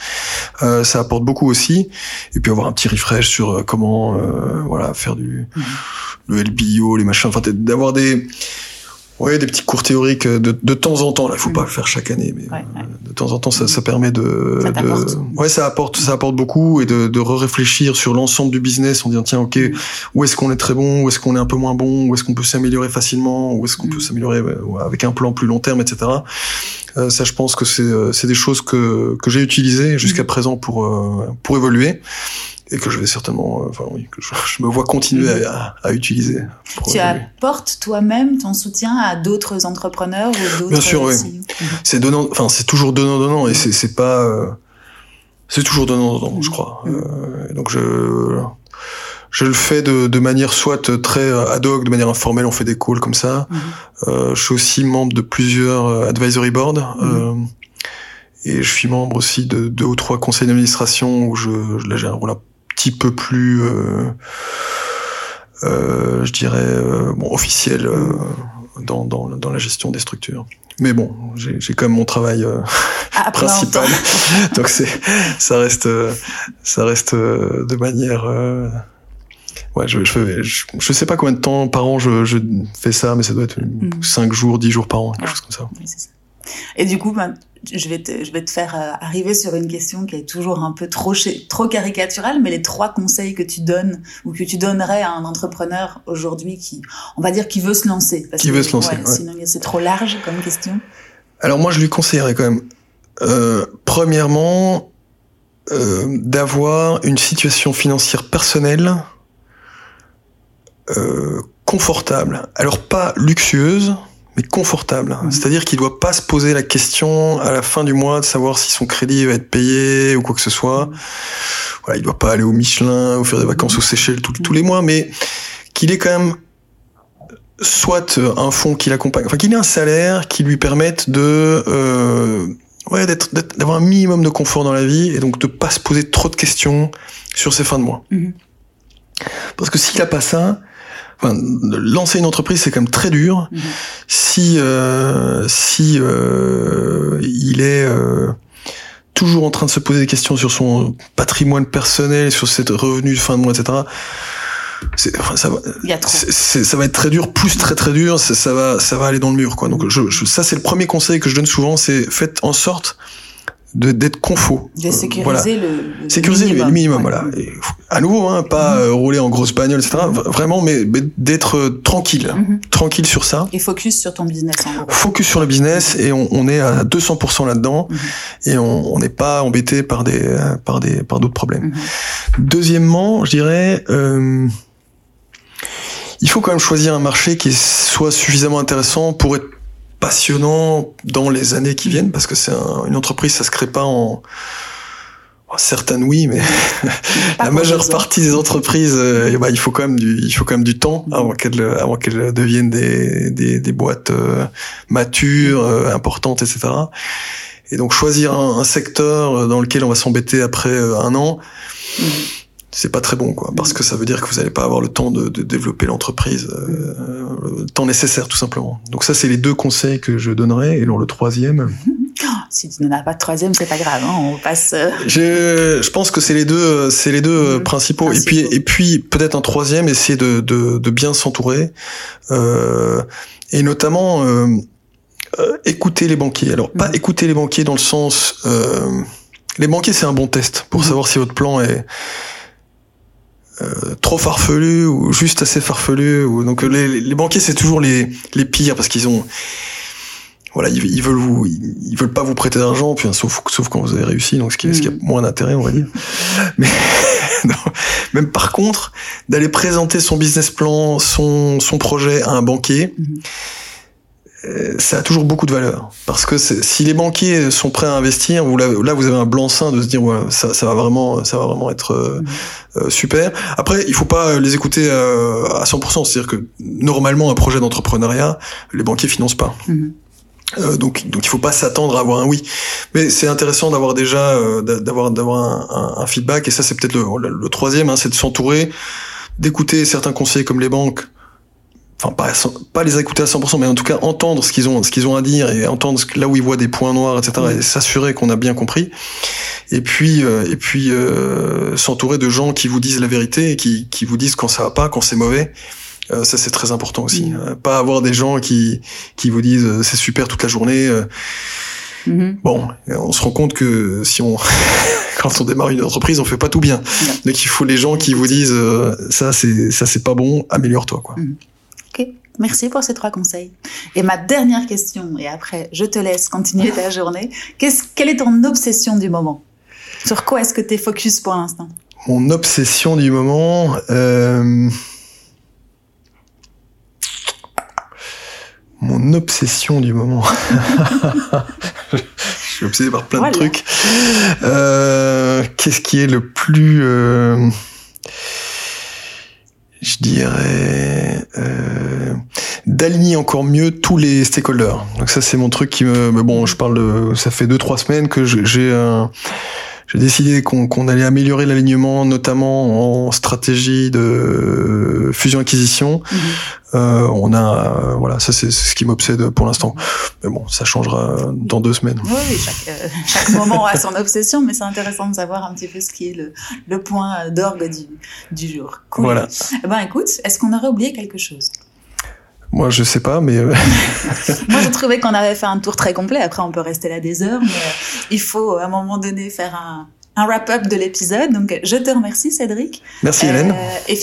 [SPEAKER 2] Euh, ça apporte beaucoup aussi. Et puis avoir un petit refresh sur euh, comment voilà faire du mmh. le LBO, les machins, enfin d'avoir des Ouais, des petits cours théoriques de, de temps en temps. Là, il faut pas le faire chaque année, mais euh, de temps en temps, ça, ça permet de,
[SPEAKER 1] ça
[SPEAKER 2] de, ouais, ça apporte, ça apporte beaucoup et de, de réfléchir sur l'ensemble du business en disant tiens, ok, où est-ce qu'on est très bon, où est-ce qu'on est un peu moins bon, où est-ce qu'on peut s'améliorer facilement, où est-ce qu'on peut mm. s'améliorer avec un plan plus long terme, etc. Euh, ça, je pense que c'est, euh, c'est des choses que que j'ai utilisées jusqu'à mm. présent pour pour évoluer et que je vais certainement, euh, enfin oui, que je, me vois continuer à, à utiliser.
[SPEAKER 1] Tu apportes toi-même ton soutien à d'autres entrepreneurs ou d'autres.
[SPEAKER 2] Bien sûr, oui. Mhm. C'est donnant, enfin c'est toujours donnant donnant et c'est c'est pas, euh, c'est toujours donnant donnant, je crois. Mhm. Euh, donc je je le fais de, de, manière soit très ad hoc, de manière informelle, on fait des calls comme ça. Mhm. Euh, je suis aussi membre de plusieurs advisory boards. Euh, et je suis membre aussi de deux ou trois conseils d'administration où je, là j'ai un rôle petit peu plus, euh, euh, je dirais, euh, bon, officiel dans, dans, dans, la gestion des structures. Mais bon, j'ai quand même mon travail principal, donc c'est ça reste ça reste de manière ouais, je, je, je, sais pas combien de temps par an je, je fais ça, mais ça doit être 5 mm. jours, 10 jours par an, quelque chose comme ça.
[SPEAKER 1] Et du coup, ben, je vais te, je vais te faire euh, arriver sur une question qui est toujours un peu trop, trop caricaturale, mais les trois conseils que tu donnes ou que tu donnerais à un entrepreneur aujourd'hui qui, on va dire, qui veut se lancer.
[SPEAKER 2] qui veut se lancer.
[SPEAKER 1] Sinon, c'est trop large comme question.
[SPEAKER 2] Alors moi, je lui conseillerais quand même, euh, premièrement, euh, d'avoir une situation financière personnelle confortable. Alors pas luxueuse, mais confortable. Mhm. C'est-à-dire qu'il doit pas se poser la question à la fin du mois de savoir si son crédit va être payé ou quoi que ce soit. Mhm. Voilà, il doit pas aller au Michelin ou faire des vacances aux Seychelles tous les mois, mais qu'il ait quand même soit un fonds qui l'accompagne, enfin qu'il ait un salaire qui lui permette de euh, ouais d'être d'avoir un minimum de confort dans la vie et donc de pas se poser trop de questions sur ses fins de mois. Parce que s'il a pas ça, Enfin, lancer une entreprise, c'est quand même très dur. Mhm. Si euh, si euh, il est euh, toujours en train de se poser des questions sur son patrimoine personnel, sur ses revenus de fin de mois, etc. Enfin, ça va, ça va être très dur, plus très très dur, ça va, ça va aller dans le mur, quoi. Donc, je, je, ça c'est le premier conseil que je donne souvent, c'est faites en sorte d'être confo.
[SPEAKER 1] De sécuriser le,
[SPEAKER 2] sécuriser minimum. le minimum, voilà. Et, à nouveau, hein, pas euh, rouler en grosse bagnole, etc. Vraiment, mais, d'être euh, tranquille, mhm. tranquille sur ça.
[SPEAKER 1] Et focus sur ton business. En
[SPEAKER 2] Focus sur le business et on, on est à 200% là-dedans mhm. et on n'est pas embêté par des par des par d'autres problèmes. Mhm. Deuxièmement, je dirais. Euh, il faut quand même choisir un marché qui soit suffisamment intéressant pour être passionnant dans les années qui viennent parce que c'est une entreprise, ça se crée pas en certaines oui, mais la majeure partie des entreprises, euh, bah, il faut quand même du, il faut quand même du temps avant qu'elles, avant qu'elles deviennent des, des, des boîtes euh, matures, euh, importantes, etc. Et donc choisir un, un, secteur dans lequel on va s'embêter après un an, mm c'est pas très bon, quoi, parce que ça veut dire que vous n'allez pas avoir le temps de, de développer l'entreprise, euh, le temps nécessaire, tout simplement. Donc ça, c'est les deux conseils que je donnerais. Et alors le troisième.
[SPEAKER 1] Oh, si tu n'en as pas de troisième, c'est pas grave, hein, on passe. Euh.
[SPEAKER 2] Je, je pense que c'est les deux, c'est les deux principaux. Et puis, et puis peut-être un troisième, essayer de, de, de bien s'entourer, euh, et notamment euh, euh, écouter les banquiers. Alors pas mm. écouter les banquiers dans le sens, les banquiers c'est un bon test pour mm. savoir si votre plan est trop farfelu ou juste assez farfelu. Ou, donc les, les banquiers c'est toujours les, les pires parce qu'ils ont voilà, ils, ils, veulent vous, ils, veulent pas vous prêter d'argent, puis sauf, sauf quand vous avez réussi, donc ce qui, ce qui a mm. moins d'intérêt, on va dire. Mais non, même par contre, d'aller présenter son business plan, son, son projet à un banquier. Mm-hmm. Euh, ça a toujours beaucoup de valeur parce que si les banquiers sont prêts à investir, vous là, vous avez un blanc-seing de se dire voilà ça, ça va vraiment ça va vraiment être euh, mm-hmm. euh, super. Après il faut pas les écouter à 100%, c'est-à-dire que normalement un projet d'entrepreneuriat les banquiers financent pas. Mm-hmm. Euh, donc, donc il faut pas s'attendre à avoir un oui, mais c'est intéressant d'avoir déjà euh, d'avoir d'avoir un, feedback et ça c'est peut-être le, le, troisième, hein, c'est de s'entourer, d'écouter certains conseillers comme les banques, enfin pas pas les écouter à 100%, mais en tout cas entendre ce qu'ils ont ce qu'ils ont à dire et entendre ce, là où ils voient des points noirs, etc. et s'assurer qu'on a bien compris. Et puis euh, et puis s'entourer de gens qui vous disent la vérité et qui qui vous disent quand ça va pas, quand c'est mauvais. Euh, ça c'est très important aussi. Mm. Euh, pas avoir des gens qui qui vous disent euh, c'est super toute la journée. Mm-hmm. Bon, on se rend compte que si on quand on démarre une entreprise, on fait pas tout bien. Donc il faut les gens qui vous disent ça c'est ça c'est pas bon, améliore-toi quoi.
[SPEAKER 1] Ok, merci pour ces trois conseils. Et ma dernière question, et après je te laisse continuer ta journée. Quelle est ton obsession du moment? Sur quoi est-ce que tu es focus pour l'instant?
[SPEAKER 2] Mon obsession du moment. Euh... mon obsession du moment. je suis obsédé par plein de trucs. Euh, Qu'est-ce qui est le plus, euh, je dirais, euh, d'aligner encore mieux tous les stakeholders. Donc ça, c'est mon truc qui me. Mais bon, je parle de. Ça fait deux trois semaines que j'ai un j'ai décidé qu'on allait améliorer l'alignement, notamment en stratégie de fusion-acquisition. Mhm. Euh, on a, euh, voilà, ça c'est ce qui m'obsède pour l'instant. Mais bon, ça changera dans deux semaines.
[SPEAKER 1] Oui, chaque, euh, chaque moment a son obsession, mais c'est intéressant de savoir un petit peu ce qui est le, le point d'orgue du, du jour.
[SPEAKER 2] Voilà.
[SPEAKER 1] Eh ben écoute, est-ce qu'on aurait oublié quelque chose?
[SPEAKER 2] Moi, je sais pas, mais.
[SPEAKER 1] Moi, je trouvais qu'on avait fait un tour très complet. Après, on peut rester là des heures, mais il faut à un moment donné faire un, un wrap-up de l'épisode. Donc, je te remercie, Cédric.
[SPEAKER 2] Merci, Hélène.
[SPEAKER 1] Euh,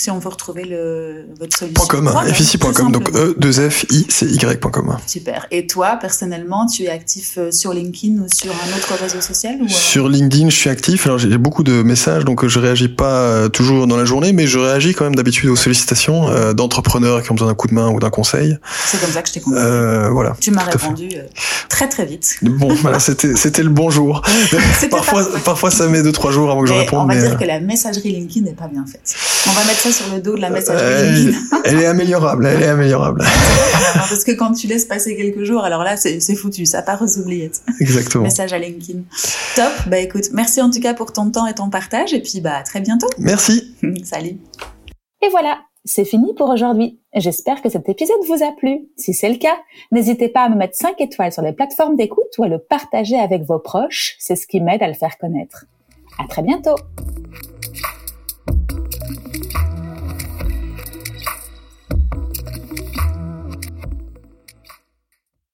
[SPEAKER 1] si on veut retrouver le, votre solution.
[SPEAKER 2] .com, effici.com, donc e 2 f i c y.com.
[SPEAKER 1] Super. Et toi, personnellement, tu es actif euh, sur LinkedIn ou sur un autre réseau social ou... Euh?
[SPEAKER 2] Sur LinkedIn, je suis actif. Alors j'ai beaucoup de messages, donc je réagis pas euh, toujours dans la journée, mais je réagis quand même d'habitude aux sollicitations d'entrepreneurs qui ont besoin d'un coup de main ou d'un conseil.
[SPEAKER 1] C'est comme ça que je t'ai compris.
[SPEAKER 2] voilà.
[SPEAKER 1] Tu m'as répondu très très vite.
[SPEAKER 2] Bon, voilà, c'était c'était le bonjour. parfois parfois ça met deux trois jours avant que je réponde. On
[SPEAKER 1] va dire que la messagerie LinkedIn n'est pas bien faite. On va mettre ça sur le dos de la messagerie
[SPEAKER 2] Elle est améliorable, elle est améliorable.
[SPEAKER 1] Parce que quand tu laisses passer quelques jours, alors là, c'est foutu, ça part aux oubliettes.
[SPEAKER 2] Exactement.
[SPEAKER 1] Message à LinkedIn. Top. Bah écoute, merci en tout cas pour ton temps et ton partage, et puis bah à très bientôt.
[SPEAKER 2] Merci.
[SPEAKER 1] Salut. Et voilà, c'est fini pour aujourd'hui. J'espère que cet épisode vous a plu. Si c'est le cas, n'hésitez pas à me mettre 5 étoiles sur les plateformes d'écoute ou à le partager avec vos proches. C'est ce qui m'aide à le faire connaître. À très bientôt.